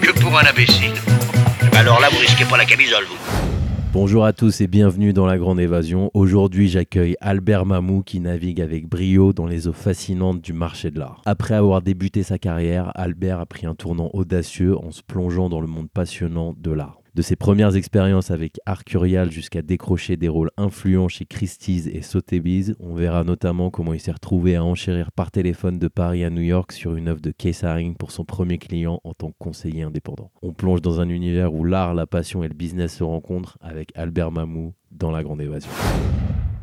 que pour un imbécile. Alors là, vous risquez pas la camisole, vous Bonjour à tous et bienvenue dans La Grande Évasion. Aujourd'hui, j'accueille Albert Mamou qui navigue avec brio dans les eaux fascinantes du marché de l'art. Après avoir débuté sa carrière, Albert a pris un tournant audacieux en se plongeant dans le monde passionnant de l'art. De ses premières expériences avec Arcurial jusqu'à décrocher des rôles influents chez Christie's et Sotheby's, on verra notamment comment il s'est retrouvé à enchérir par téléphone de Paris à New York sur une œuvre de Haring pour son premier client en tant que conseiller indépendant. On plonge dans un univers où l'art, la passion et le business se rencontrent avec Albert Mamou dans La Grande Évasion.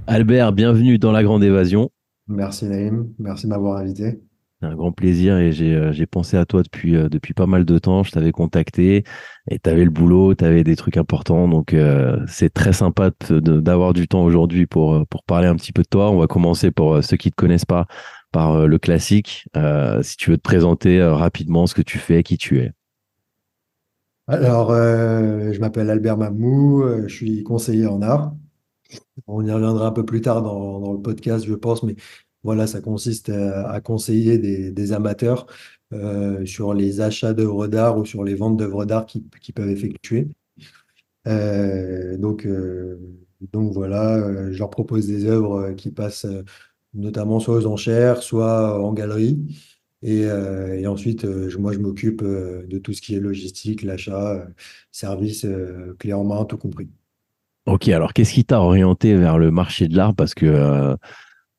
Albert, bienvenue dans La Grande Évasion. Merci Naïm, merci de m'avoir invité. Un grand plaisir et j'ai euh, pensé à toi depuis, euh, depuis pas mal de temps. Je t'avais contacté et tu avais le boulot, tu avais des trucs importants. Donc, euh, c'est très sympa d'avoir du temps aujourd'hui pour, pour parler un petit peu de toi. On va commencer pour ceux qui ne te connaissent pas par le classique. Si tu veux te présenter rapidement ce que tu fais, qui tu es. Alors, je m'appelle Albert Mamou, je suis conseiller en art. On y reviendra un peu plus tard dans, dans le podcast, je pense, mais voilà, ça consiste à, à conseiller des, amateurs euh, sur les achats d'œuvres d'art ou sur les ventes d'œuvres d'art qu'ils peuvent effectuer. Euh, donc, euh, donc voilà, euh, je leur propose des œuvres qui passent euh, notamment soit aux enchères, soit en galerie. Et, euh, ensuite, euh, moi, je m'occupe euh, de tout ce qui est logistique, l'achat, euh, service, euh, clé en main, tout compris. Ok, alors qu'est-ce qui t'a orienté vers le marché de l'art? Parce que euh,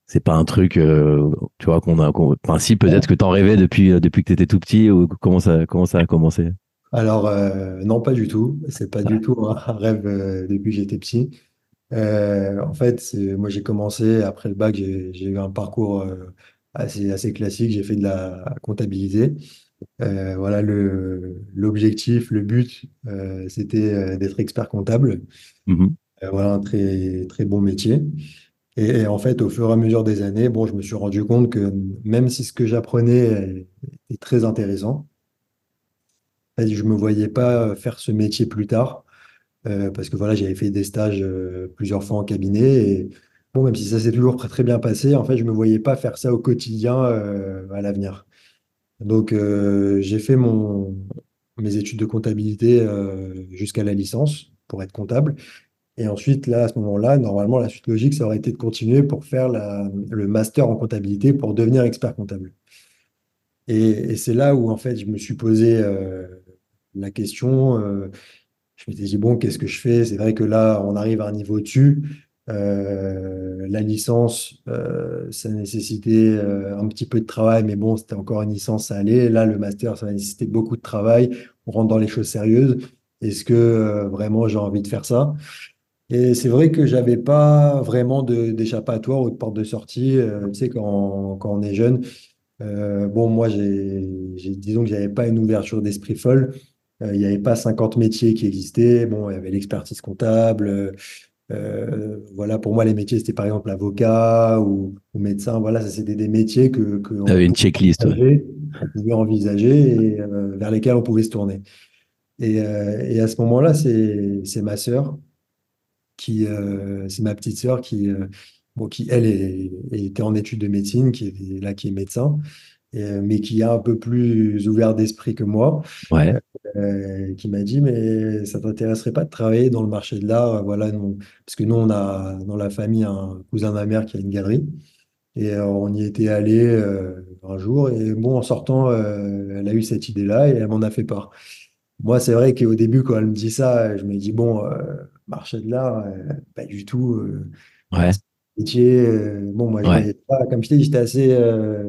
c'est pas un truc, euh, tu vois, qu'on a. qu'on- Enfin, si, peut-être que t'en rêvais depuis, euh, depuis que t'étais tout petit ou comment ça, comment ça a commencé? Alors, euh, non, pas du tout. C'est pas du tout un rêve euh, depuis que j'étais petit. En fait, moi, j'ai commencé après le bac, j'ai eu un parcours assez, assez classique. J'ai fait de la comptabilité. Euh, voilà, le, l'objectif, le but, euh, c'était d'être expert comptable. Euh, voilà, un très, très bon métier. Et, en fait, au fur et à mesure des années, bon, je me suis rendu compte que même si ce que j'apprenais est très intéressant, fait, je me voyais pas faire ce métier plus tard, euh, parce que voilà, j'avais fait des stages euh, plusieurs fois en cabinet, et bon, même si ça s'est toujours très, très bien passé, en fait, je me voyais pas faire ça au quotidien euh, à l'avenir. Donc, j'ai fait mes études de comptabilité jusqu'à la licence pour être comptable. Et ensuite, là, à ce moment-là, normalement, la suite logique, ça aurait été de continuer pour faire le master en comptabilité pour devenir expert comptable. Et, c'est là où, en fait, je me suis posé euh, la question. euh, je m'étais dit, bon, qu'est-ce que je fais? C'est vrai que là, on arrive à un niveau dessus. Euh, la licence, euh, ça nécessitait un petit peu de travail, mais bon, c'était encore une licence, ça allait. Là, le master, ça va nécessiter beaucoup de travail. On rentre dans les choses sérieuses. Est-ce que vraiment j'ai envie de faire ça? Et c'est vrai que j'avais pas vraiment d'échappatoire ou de porte de sortie. Euh, tu sais, quand, quand on est jeune, euh, bon, moi, j'ai, disons que j'avais pas une ouverture d'esprit folle. Euh, il n'y avait pas 50 métiers qui existaient. Bon, il y avait l'expertise comptable. Euh, voilà, pour moi, les métiers, c'était par exemple avocat ou, ou médecin. Voilà, ça, c'était des métiers que, que on T'avais une checklist. ouais. on pouvait envisager et vers lesquels on pouvait se tourner. Et, et à ce moment-là, c'est, c'est ma sœur qui, euh, c'est ma petite sœur qui, euh, bon, qui elle, est, était en études de médecine, qui est là, qui est médecin, et, euh, mais qui est un peu plus ouvert d'esprit que moi, Ouais. euh, qui m'a dit, mais ça t'intéresserait pas de travailler dans le marché de l'art, voilà, nous, parce que nous, on a dans la famille un cousin de ma mère qui a une galerie, et on y était allé euh, un jour, et bon, en sortant, euh, elle a eu cette idée-là, et elle m'en a fait part. Moi, c'est vrai qu'au début, quand elle me dit ça, je me dis, bon, marché de l'art, euh, pas du tout. euh, Ouais. métier, euh, bon, moi, Ouais. pas, comme je t'ai dit, j'étais assez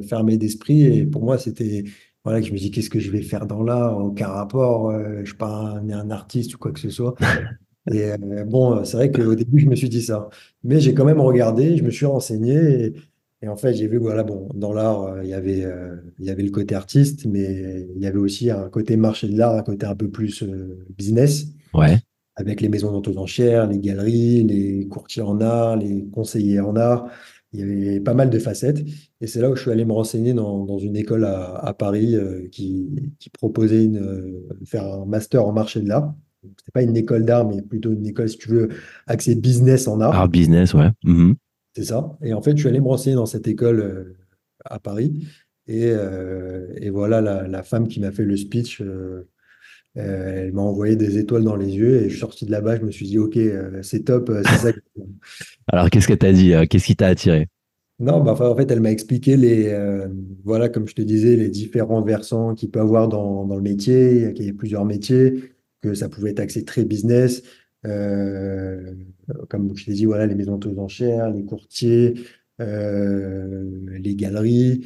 fermé d'esprit. Et pour moi, c'était, voilà, que je me dis, qu'est-ce que je vais faire dans l'art? Aucun rapport, euh, je suis pas un, un artiste ou quoi que ce soit. Et euh, bon, c'est vrai qu'au début, je me suis dit ça. Mais j'ai quand même regardé, je me suis renseigné. Et, Et en fait, j'ai vu voilà, bon, dans l'art, euh, il y avait, il y avait le côté artiste, mais il y avait aussi un côté marché de l'art, un côté un peu plus business, Ouais. Avec les maisons ventes aux enchères, les galeries, les courtiers en art, les conseillers en art. Il y avait pas mal de facettes. Et c'est là où je suis allé me renseigner dans, dans une école à, à Paris euh, qui, qui proposait une, euh, faire un master en marché de l'art. C'était pas une école d'art, mais plutôt une école, si tu veux, axée business en art. Art business, ouais. Mhm. C'est ça. Et en fait, je suis allé me renseigner dans cette école euh, à Paris. Et, et voilà, la, la femme qui m'a fait le speech, euh, elle m'a envoyé des étoiles dans les yeux. Et je suis sorti de là-bas, je me suis dit, OK, euh, c'est top, euh, c'est ça. que- Alors, qu'est-ce que t'as dit? euh, Qu'est-ce qui t'a attiré? Non, bah, en fait, elle m'a expliqué les, voilà, comme je te disais, les différents versants qu'il peut avoir dans, dans le métier, qu'il y a plusieurs métiers, que ça pouvait être axé très business. Comme je t'ai dit, voilà, les maisons aux enchères, les courtiers, les galeries.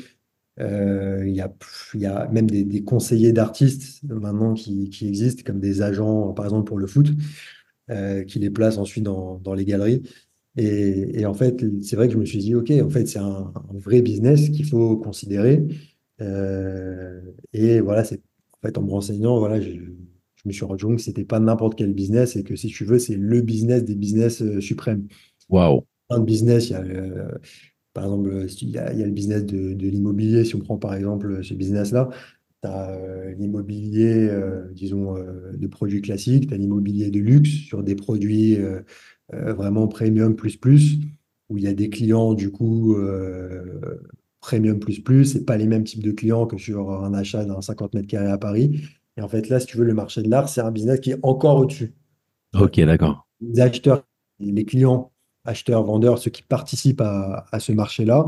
Euh, il y a, il y a même des, des conseillers d'artistes maintenant qui, qui existent, comme des agents, par exemple, pour le foot, euh, qui les placent ensuite dans, dans les galeries. Et, et en fait, c'est vrai que je me suis dit, OK, en fait, c'est un, un vrai business qu'il faut considérer. Euh, et voilà, c'est en fait, en me renseignant, voilà, je, je me suis rendu compte que c'était pas n'importe quel business et que si tu veux, c'est le business des business euh, suprêmes. Waouh. Un business, il y a, euh, par exemple, euh, il y a, il y a le business de, de l'immobilier. Si on prend par exemple ce business-là, tu as l'immobilier, euh, disons, euh, de produits classiques, tu as l'immobilier de luxe sur des produits euh, euh, vraiment premium plus plus, où il y a des clients du coup euh, premium plus plus, c'est pas les mêmes types de clients que sur un achat d'un 50 mètres carrés à Paris. Et en fait, là, si tu veux, le marché de l'art, c'est un business qui est encore au-dessus. Ok, d'accord. Les acheteurs, les clients, acheteurs, vendeurs, ceux qui participent à, ce marché-là,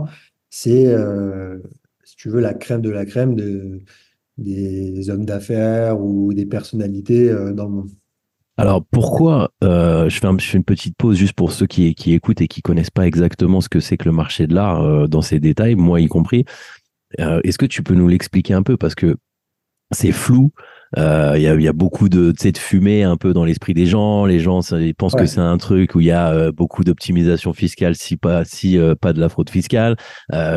c'est, euh, si tu veux, la crème de la crème de, des hommes d'affaires ou des personnalités euh, dans le monde. Alors pourquoi euh, je fais, une petite pause juste pour ceux qui, qui écoutent et qui connaissent pas exactement ce que c'est que le marché de l'art dans ses détails, moi y compris. Est-ce que tu peux nous l'expliquer un peu? Parce que c'est flou. Euh, Il y, a, il y a beaucoup de, de fumée un peu dans l'esprit des gens. Les gens ça, ils pensent que c'est un truc où il y a euh, beaucoup d'optimisation fiscale, si pas, si euh, pas de la fraude fiscale,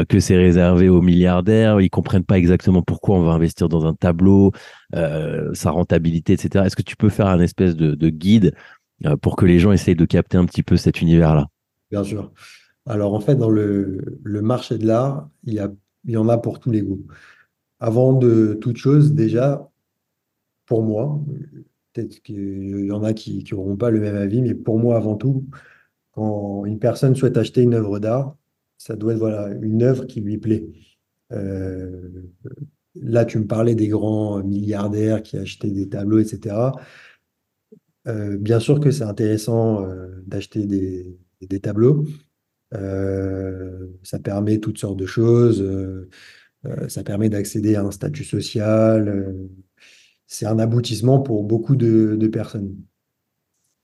que c'est réservé aux milliardaires. Ils comprennent pas exactement pourquoi on va investir dans un tableau, sa rentabilité, etc. Est-ce que tu peux faire un espèce de, de guide pour que les gens essayent de capter un petit peu cet univers-là? Bien sûr. Alors, en fait, dans le, le marché de l'art, il y a, il y en a pour tous les goûts. Avant de toute chose, déjà, pour moi, peut-être qu'il y en a qui n'auront pas le même avis, mais pour moi, avant tout, quand une personne souhaite acheter une œuvre d'art, ça doit être voilà, une œuvre qui lui plaît. Euh, là, tu me parlais des grands milliardaires qui achetaient des tableaux, etc. Euh, bien sûr que c'est intéressant euh, d'acheter des, tableaux. Ça permet toutes sortes de choses. ça permet d'accéder à un statut social. C'est un aboutissement pour beaucoup de, personnes.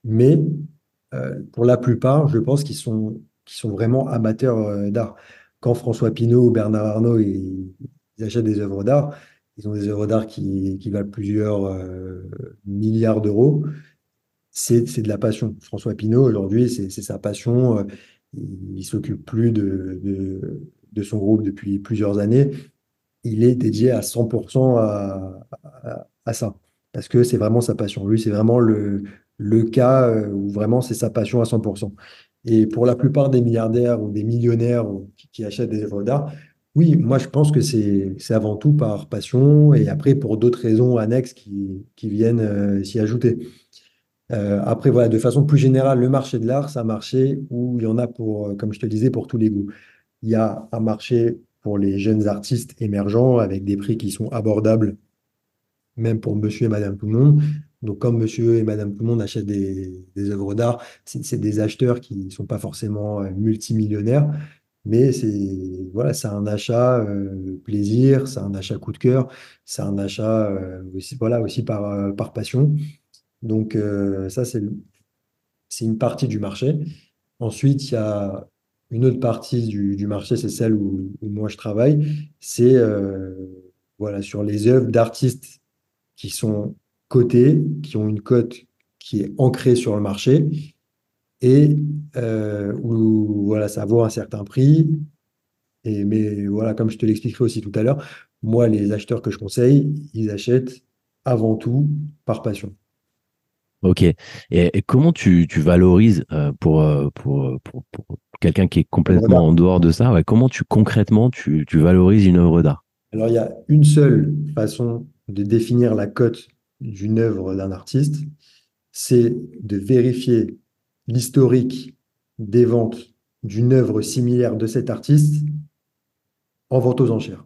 Mais euh, pour la plupart, je pense qu'ils sont, qu'ils sont vraiment amateurs euh, d'art. Quand François Pinault ou Bernard Arnault ils, achètent des œuvres d'art, ils ont des œuvres d'art qui, valent plusieurs euh, milliards d'euros. C'est, de la passion. François Pinault, aujourd'hui, c'est, sa passion. il, il s'occupe plus de, de, son groupe depuis plusieurs années. Il est dédié à 100% à, à, à ça. Parce que c'est vraiment sa passion. Lui, c'est vraiment le, le cas euh, où vraiment c'est sa passion à 100%. Et pour la plupart des milliardaires ou des millionnaires qui, achètent des œuvres d'art, oui, moi je pense que c'est avant tout par passion et après pour d'autres raisons annexes qui, qui viennent euh, s'y ajouter. Euh, après, voilà, de façon plus générale, le marché de l'art, c'est un marché où il y en a pour, comme je te disais, pour tous les goûts. Il y a un marché pour les jeunes artistes émergents avec des prix qui sont abordables, même pour monsieur et madame tout le monde. Donc, comme monsieur et madame tout le monde achètent des, œuvres d'art, c'est des acheteurs qui ne sont pas forcément euh, multimillionnaires, mais c'est voilà, un achat euh, plaisir, c'est un achat coup de cœur, c'est un achat euh, aussi, voilà, aussi par, par passion. Donc, ça, c'est une partie du marché. Ensuite, il y a une autre partie du, marché, c'est celle où, où moi je travaille. C'est voilà, sur les œuvres d'artistes qui sont cotées, qui ont une cote qui est ancrée sur le marché et euh, où voilà, ça vaut un certain prix. Et, mais voilà, comme je te l'expliquerai aussi tout à l'heure, moi, les acheteurs que je conseille, ils achètent avant tout par passion. Ok. Et, et comment tu, tu valorises euh, pour, euh, pour, pour, pour quelqu'un qui est complètement en dehors de ça, ouais, comment tu concrètement tu, tu valorises une œuvre d'art? Alors, il y a une seule façon de définir la cote d'une œuvre d'un artiste, c'est de vérifier l'historique des ventes d'une œuvre similaire de cet artiste en vente aux enchères.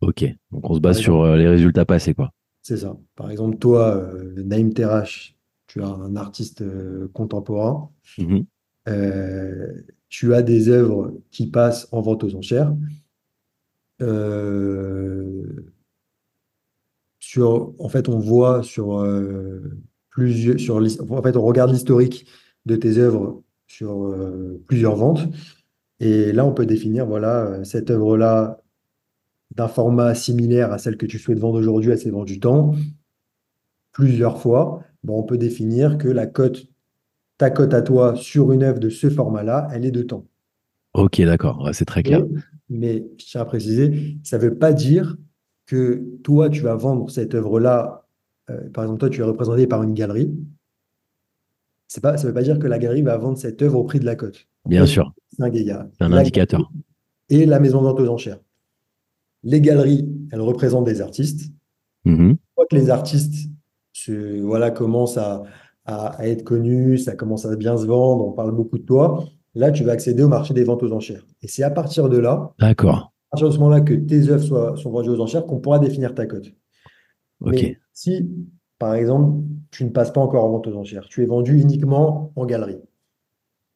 Ok. Donc on se base sur euh, les résultats passés, quoi. c'est ça. Par exemple, toi, euh, Naïm Terrache, tu as un artiste euh, contemporain, Mhm. euh, tu as des œuvres qui passent en vente aux enchères. Euh, sur, en fait, on voit sur euh, plusieurs, sur, en fait, on regarde l'historique de tes œuvres sur euh, plusieurs ventes. Et là, on peut définir, voilà, cette œuvre-là d'un format similaire à celle que tu souhaites vendre aujourd'hui, elle s'est vendue tant, plusieurs fois. On peut définir que la cote, ta cote à toi sur une œuvre de ce format-là, elle est de temps. Ok, d'accord. C'est très clair. Mais, mais je tiens à préciser, ça ne veut pas dire que toi, tu vas vendre cette œuvre-là. euh, par exemple, toi, tu es représenté par une galerie. C'est pas, ça ne veut pas dire que la galerie va vendre cette œuvre au prix de la cote. En Bien sûr. c'est un, un indicateur. et la maison de vente aux enchères. Les galeries, elles représentent des artistes. Mhm. Une fois que les artistes se, voilà, commencent à, à- à être connus, ça commence à bien se vendre, on parle beaucoup de toi, là, tu vas accéder au marché des ventes aux enchères. Et c'est à partir de là, D'accord. À partir de ce moment-là que tes œuvres soient, sont vendues aux enchères, qu'on pourra définir ta cote. Mais si, par exemple, tu ne passes pas encore en vente aux enchères, tu es vendu uniquement en galerie.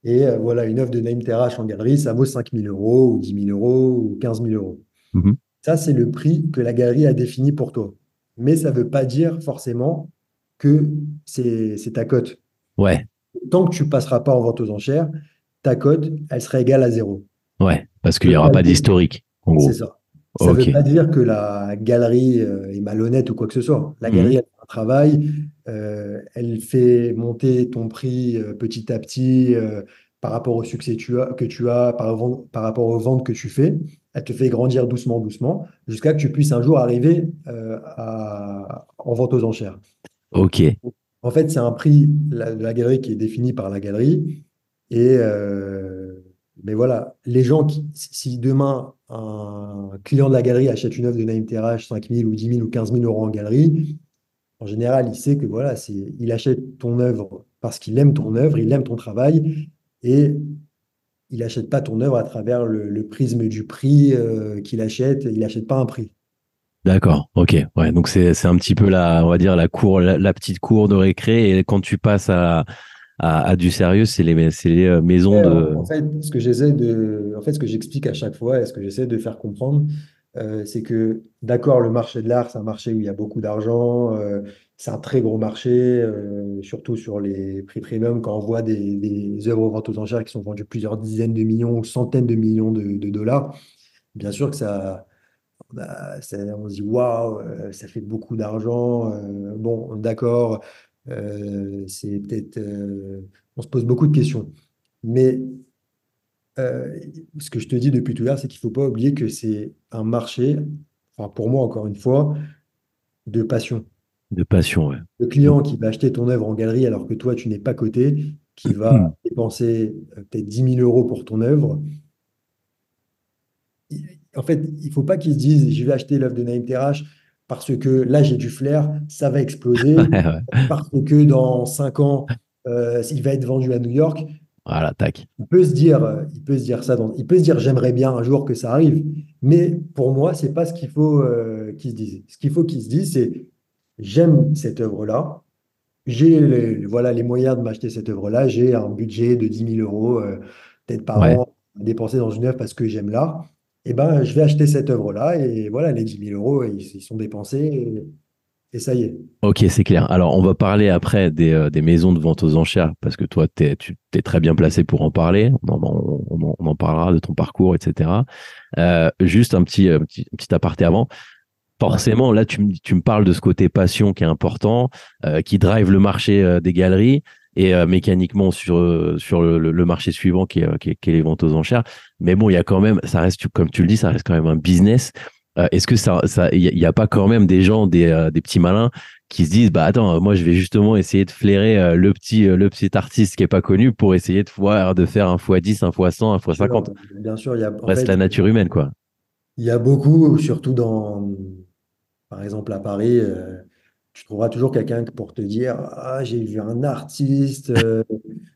Et euh, voilà, une œuvre de Naïm Terrache en galerie, ça vaut 5 000 euros, ou 10 000 euros, ou 15 000 euros. Mhm. Ça, c'est le prix que la galerie a défini pour toi. Mais ça ne veut pas dire forcément que c'est ta cote. Ouais. Tant que tu ne passeras pas en vente aux enchères, ta cote, elle sera égale à zéro. Ouais. Parce qu'il n'y aura pas d'historique, en gros. C'est ça. Ça ne veut pas dire que la galerie euh, est malhonnête ou quoi que ce soit. La Mhm. galerie, elle fait un travail, euh, elle fait monter ton prix euh, petit à petit euh, par rapport au succès que tu as, que tu as par, rapport aux ventes que tu fais. Elle te fait grandir doucement, doucement, jusqu'à que tu puisses un jour arriver à- en vente aux enchères. Ok. En fait, c'est un prix la- de la galerie qui est défini par la galerie. Et mais voilà, les gens qui, si demain un client de la galerie achète une œuvre de Naïm Terrache 5 000 ou 10 000 ou 15 000 euros en galerie, en général, il sait que voilà, il achète ton œuvre parce qu'il aime ton œuvre, il aime ton travail et il n'achète pas ton œuvre à travers le, prisme du prix euh, qu'il achète. Il n'achète pas un prix. D'accord. Ok. Ouais. Donc c'est c'est un petit peu la, on va dire la cour, la, la petite cour de récré. Et quand tu passes à à, à du sérieux, c'est les c'est les euh, maisons de. En fait, ce que j'essaie de, en fait, ce que j'explique à chaque fois et ce que j'essaie de faire comprendre, euh, c'est que, d'accord, le marché de l'art, c'est un marché où il y a beaucoup d'argent, euh, c'est un très gros marché, euh, surtout sur les prix premium, quand on voit des, des œuvres ventes aux enchères qui sont vendues plusieurs dizaines de millions ou centaines de millions de, de dollars, bien sûr que ça, on a- ça- on se dit, waouh, ça fait beaucoup d'argent, bon, d'accord, c'est peut-être, euh, on se pose beaucoup de questions. Mais euh, ce que je te dis depuis tout à l'heure, c'est qu'il ne faut pas oublier que c'est un marché, enfin pour moi encore une fois, de passion. de passion. Ouais. Le client qui va acheter ton œuvre en galerie alors que toi tu n'es pas coté, qui va dépenser euh, peut-être 10 000 euros pour ton œuvre, en fait, il ne faut pas qu'il se dise je vais acheter l'œuvre de Naïm Terrache parce que là j'ai du flair, ça va exploser, parce que dans 5 ans euh, il va être vendu à New York. Voilà. Tac. Il peut se dire, il peut se dire ça, dans- il peut se dire j'aimerais bien un jour que ça arrive, mais pour moi, c'est pas ce qu'il faut euh, qu'il se dise. Ce qu'il faut qu'il se dise, c'est j'aime cette œuvre-là, j'ai les, voilà, les moyens de m'acheter cette œuvre-là, j'ai un budget de 10 000 euros euh, peut-être par Ouais. an à dépenser dans une œuvre parce que j'aime l'art, et ben je vais acheter cette œuvre-là et voilà, les 10 000 euros, ils, sont dépensés et, ça y est. Ok, c'est clair. Alors, on va parler après des, euh, maisons de vente aux enchères, parce que toi, tu es très bien placé pour en parler. On en, on, parlera de ton parcours, etc. Euh, juste un petit, euh, petit, aparté avant. Forcément, là, tu, me- tu me parles de ce côté passion qui est important, qui drive le marché des galeries. Et euh, mécaniquement sur, euh, sur le, le marché suivant qui est, euh, qui, est, qui est les ventes aux enchères. Mais bon, il y a quand même, ça reste, comme tu le dis, ça reste quand même un business. Euh, Est-ce que ça, ça, il n'y a, pas quand même des gens, des, euh, des petits malins qui se disent, bah attends, moi je vais justement essayer de flairer euh, le petit, le petit artiste qui est pas connu pour essayer de voir, de faire un x10, un x100, un x50. Bien sûr, il y a, Reste fait, la nature humaine, quoi. il y a beaucoup, surtout dans, par exemple à Paris, tu trouveras toujours quelqu'un pour te dire, ah, j'ai vu un artiste euh,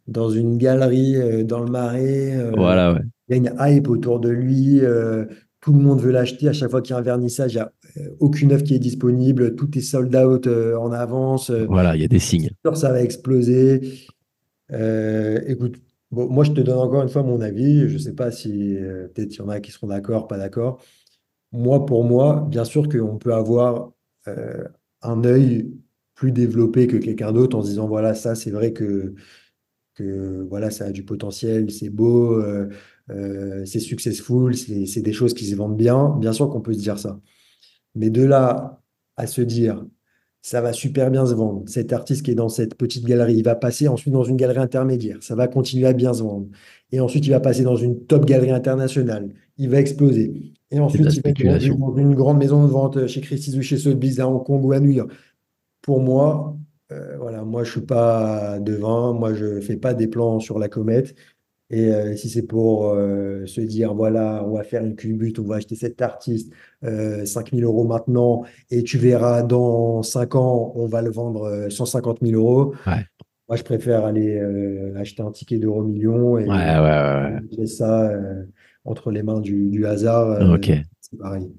dans une galerie euh, dans le Marais, euh, Voilà, ouais. il y a une hype autour de lui, tout le monde veut l'acheter. À chaque fois qu'il y a un vernissage, il n'y a aucune œuvre qui est disponible, tout est sold out en avance. Voilà, il y a des signes. sûr, ça va exploser. Écoute, bon, moi je te donne encore une fois mon avis. Je ne sais pas si peut-être il y en a qui seront d'accord, pas d'accord. Moi, pour moi, bien sûr qu'on peut avoir un œil plus développé que quelqu'un d'autre en se disant voilà, ça c'est vrai que, que voilà, ça a du potentiel, c'est beau, euh, euh, c'est successful, c'est des choses qui se vendent bien. Bien sûr qu'on peut se dire ça. Mais de là à se dire ça va super bien se vendre. Cet artiste qui est dans cette petite galerie, il va passer ensuite dans une galerie intermédiaire. Ça va continuer à bien se vendre. Et ensuite, il va passer dans une top galerie internationale. Il va exploser. Et ensuite, il va être dans une grande maison de vente chez Christie's ou chez Sotheby's à Hong Kong ou à New York. Pour moi, euh, voilà, moi, je suis pas devin. Moi, je fais pas des plans sur la comète. Et euh, si c'est pour euh, se dire, voilà, on va faire une culbute, on va acheter cet artiste, euh, 5000 euros maintenant, et tu verras dans 5 ans, on va le vendre euh, 150 000 euros. Ouais. Moi, je préfère aller euh, acheter un ticket d'euro million et Ouais, ça euh, entre les mains du, du hasard. euh, Ok. c'est pareil.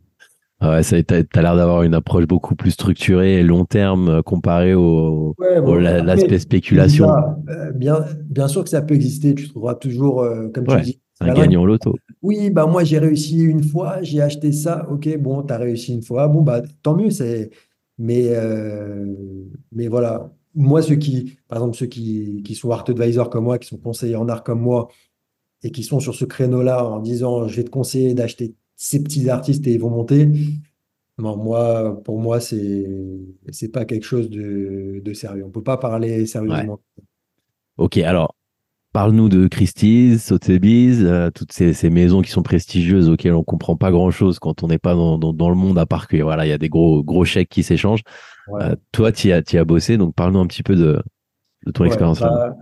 Ah Ouais, t'as, t'as l'air d'avoir une approche beaucoup plus structurée et long terme euh, comparé au, Ouais, bon, l'aspect spéculation. euh, bien, bien sûr que ça peut exister. Tu trouveras toujours, euh, comme tu Ouais, dis, Un gagnant loto. Oui, bah moi j'ai réussi une fois, j'ai acheté ça, ok, bon, tu as réussi une fois, bon, bah tant mieux, c'est. Mais, euh, mais voilà, moi, ceux qui, par exemple, ceux qui, qui sont art advisors comme moi, qui sont conseillers en art comme moi, et qui sont sur ce créneau-là en disant je vais te conseiller d'acheter ces petits artistes et ils vont monter, non, moi, pour moi, c'est c'est pas quelque chose de, de sérieux. On peut pas parler sérieusement. Ok, alors parle-nous de Christie's, Sotheby's, euh, toutes ces, ces maisons qui sont prestigieuses auxquelles on comprend pas grand-chose quand on n'est pas dans, dans, dans le monde, à part que voilà, il y a des gros gros chèques qui s'échangent. Ouais. Euh, toi, tu as, t'y as bossé, donc parle-nous un petit peu de, de ton Ouais, expérience là.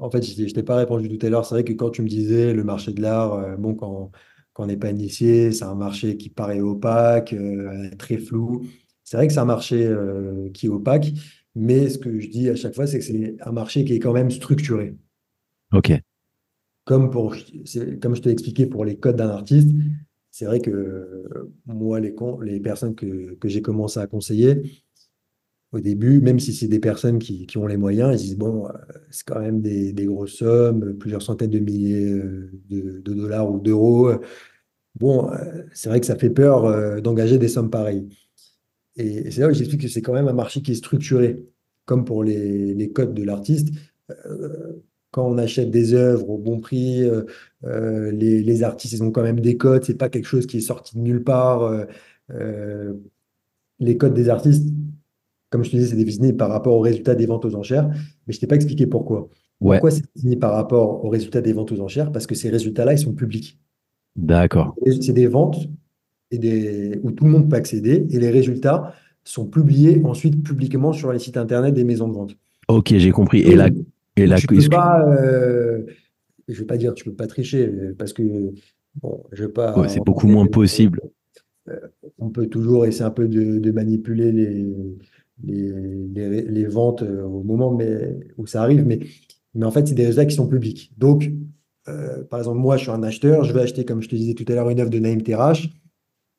En fait, je ne t'ai pas répondu tout à l'heure. C'est vrai que quand tu me disais le marché de l'art, euh, bon, quand, quand on n'est pas initié, c'est un marché qui paraît opaque, euh, très flou. C'est vrai que c'est un marché euh, qui est opaque, mais ce que je dis à chaque fois, c'est que c'est un marché qui est quand même structuré. Ok, Comme, pour, comme je te l'ai expliqué pour les codes d'un artiste, c'est vrai que moi, les, les personnes que, que j'ai commencé à conseiller, au début, même si c'est des personnes qui, qui ont les moyens, ils disent, bon, euh, c'est quand même des, grosses sommes, plusieurs centaines de milliers euh, de, de dollars ou d'euros. Bon, euh, c'est vrai que ça fait peur d'engager des sommes pareilles. Et, c'est là où j'explique que c'est quand même un marché qui est structuré, comme pour les, les codes de l'artiste. Quand on achète des œuvres au bon prix, les, les artistes, ils ont quand même des codes, c'est pas quelque chose qui est sorti de nulle part. les codes des artistes, comme je te disais, c'est défini par rapport au résultat des ventes aux enchères, mais je t'ai pas expliqué pourquoi. ouais, Pourquoi c'est défini par rapport au résultat des ventes aux enchères? Parce que ces résultats-là, ils sont publics. d'accord. Et C'est des ventes et des, où tout le monde peut accéder et les résultats sont publiés ensuite publiquement sur les sites internet des maisons de vente. Ok, j'ai compris. Et là, et là, tu peux pas, euh, je vais pas dire tu peux pas tricher parce que bon, je vais pas. Ouais, c'est beaucoup moins possible. Euh, On peut toujours essayer un peu de, de manipuler les, les, les, ventes euh, au moment où ça arrive, mais, mais en fait, c'est des résultats qui sont publics. Donc, euh, par exemple, moi, je suis un acheteur, je vais acheter, comme je te disais tout à l'heure, une œuvre de Naïm Terrache.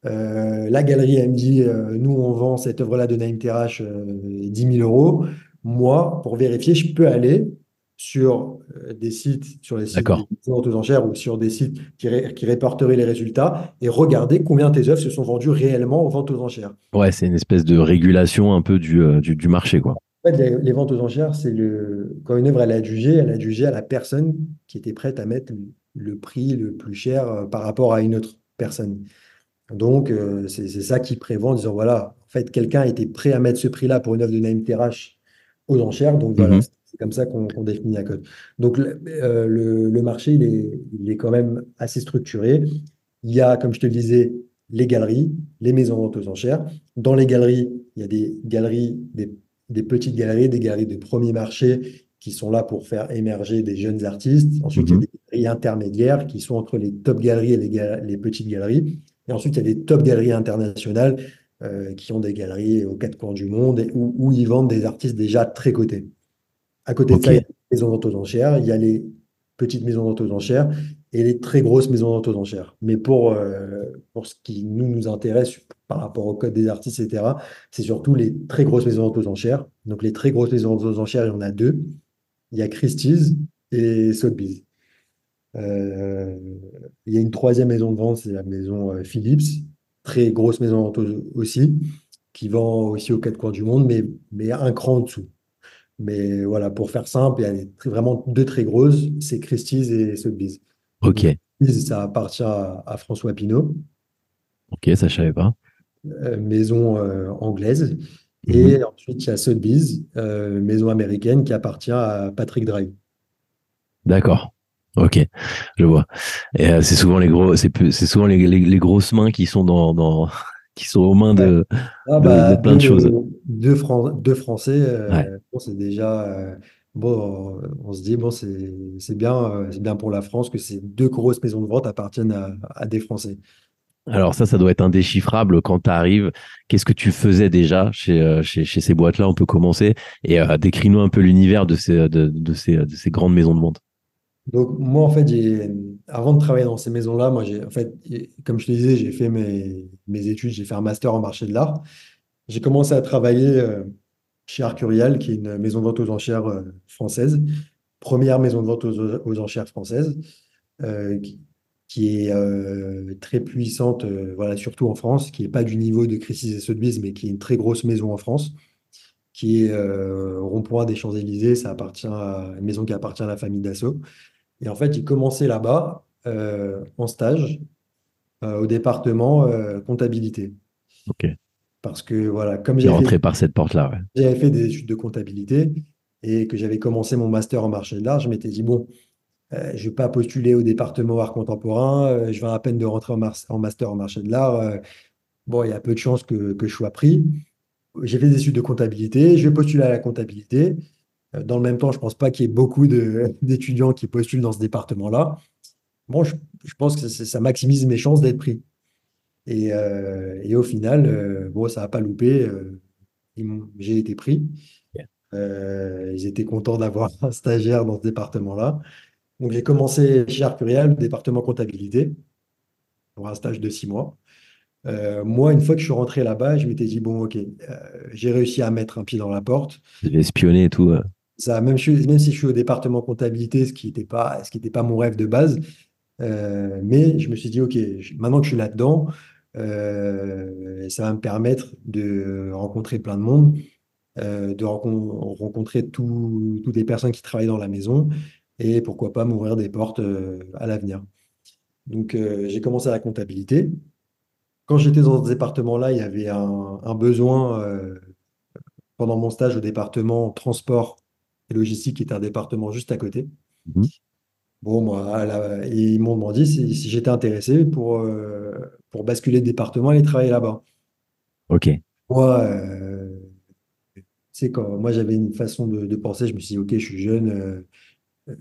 Euh, la galerie, elle me dit, nous, on vend cette œuvre-là de Naïm Terrache euh, 10 000 euros. Moi, pour vérifier, je peux aller sur euh, des sites, sur les sites D'accord. de vente aux enchères ou sur des sites qui, ré- qui répertorieraient les résultats et regarder combien tes œuvres se sont vendues réellement aux ventes aux enchères. Ouais, c'est une espèce de régulation un peu du, euh, du, du marché, quoi. En fait, les, les ventes aux enchères, c'est le quand une œuvre elle a jugé, elle a jugé à la personne qui était prête à mettre le prix le plus cher euh, par rapport à une autre personne. Donc, c'est ça qui prévaut en disant voilà, en fait, quelqu'un était prêt à mettre ce prix-là pour une œuvre de Naïm Terrache aux enchères. Donc, voilà, Mhm. C'est comme ça qu'on définit la cote. Donc, le, euh, le- le marché, il est, il est quand même assez structuré. Il y a, comme je te le disais, les galeries, les maisons de vente aux enchères. Dans les galeries, il y a des galeries, des, des petites galeries, des galeries de premier marché qui sont là pour faire émerger des jeunes artistes. Ensuite, il y a Mhm. des galeries intermédiaires qui sont entre les top galeries et les, les petites galeries. Et ensuite, il y a des top galeries internationales euh, qui ont des galeries aux quatre coins du monde et où, où ils vendent des artistes déjà très cotés. À côté de ça, il y a les maisons vente aux enchères, il y a les petites maisons vente aux enchères et les très grosses maisons vente aux enchères. Mais pour, euh, pour ce qui nous, nous intéresse par rapport au code des artistes, etc., c'est surtout les très grosses maisons vente aux enchères. Donc, les très grosses maisons vente aux enchères, il y en a deux. Il y a Christie's et Sotheby's. Euh, il y a une troisième maison de vente, c'est la maison euh, Philips, très grosse maison de vente aussi, qui vend aussi aux quatre coins du monde, mais, mais un cran en dessous. Mais voilà, pour faire simple, il y a des vraiment deux très grosses, c'est Christie's et Sotheby's. Ok, Christie's, ça appartient à, à François Pinault, ok, ça je savais pas. euh, maison euh, anglaise. Mhm. Et ensuite, il y a Sotheby's, euh, maison américaine, qui appartient à Patrick Drahi. D'accord. Ok, je vois. Et c'est souvent les gros, c'est peu- c'est souvent les, les- les grosses mains qui sont dans, dans qui sont aux mains de. Ah bah, de plein de choses. deux, Fran- deux Français, euh, Ouais. bon, c'est déjà. euh, bon, on se dit, bon, c'est bien, euh, c'est bien pour la France que ces deux grosses maisons de vente appartiennent à, à des Français. Alors ça, ça doit être indéchiffrable quand tu arrives. Qu'est-ce que tu faisais déjà chez, chez, chez ces boîtes-là? On peut commencer et euh, décris-nous un peu l'univers de ces, de, de ces, de ces grandes maisons de vente. Donc, moi, en fait, avant de travailler dans ces maisons-là, moi, en fait, comme je te disais, j'ai fait mes, mes études, j'ai fait un master en marché de l'art. J'ai commencé à travailler euh, chez Arcurial, qui est une maison de vente aux enchères euh, française, première maison de vente aux, enchères française, euh, qui, est très puissante, voilà, surtout en France, qui n'est pas du niveau de Christie's et Sotheby's, mais qui est une très grosse maison en France, qui est rond-point des Champs-Élysées, ça appartient à une maison qui appartient à la famille Dassault. Et en fait, j'ai commencé là-bas euh, en stage euh, au département euh, comptabilité. Ok. Parce que voilà, comme j'ai fait rentré par cette porte-là. Ouais. j'avais fait des études de comptabilité et que j'avais commencé mon master en marché de l'art, je m'étais dit, bon, euh, je ne vais pas postuler au département art contemporain, euh, je viens à peine de rentrer en, master en marché de l'art, euh, bon, il y a peu de chances que, que je sois pris. J'ai fait des études de comptabilité, je vais postuler à la comptabilité. Euh, Dans le même temps, je ne pense pas qu'il y ait beaucoup d'étudiants qui postulent dans ce département-là. Bon, je, je pense que ça, maximise mes chances d'être pris. Et, euh, et au final, euh, bon, ça n'a pas loupé. j'ai été pris. Euh, ils étaient contents d'avoir un stagiaire dans ce département-là. Donc, j'ai commencé chez Arcurial, le département comptabilité, pour un stage de six mois. Euh, moi, une fois que je suis rentré là-bas, je m'étais dit, bon, OK, euh, j'ai réussi à mettre un pied dans la porte. Tu devais espionner et tout. Ça, même, même si je suis au département comptabilité, ce qui n'était pas, pas mon rêve de base, euh, mais je me suis dit, OK, maintenant que je suis là-dedans, euh, ça va me permettre de rencontrer plein de monde, euh, de rencon- rencontrer tout- toutes les personnes qui travaillent dans la maison et pourquoi pas m'ouvrir des portes à l'avenir. Donc, j'ai commencé à la comptabilité. Quand j'étais dans ce département-là, il y avait un, besoin pendant mon stage au département transport et logistique, qui est un département juste à côté. Mhm. Bon, moi, là, ils m'ont demandé si, si j'étais intéressé pour, euh, pour basculer de département et travailler là-bas. Ok. Moi, euh, tu sais, quand moi j'avais une façon de, de penser, je me suis dit, ok, je suis jeune, euh, euh,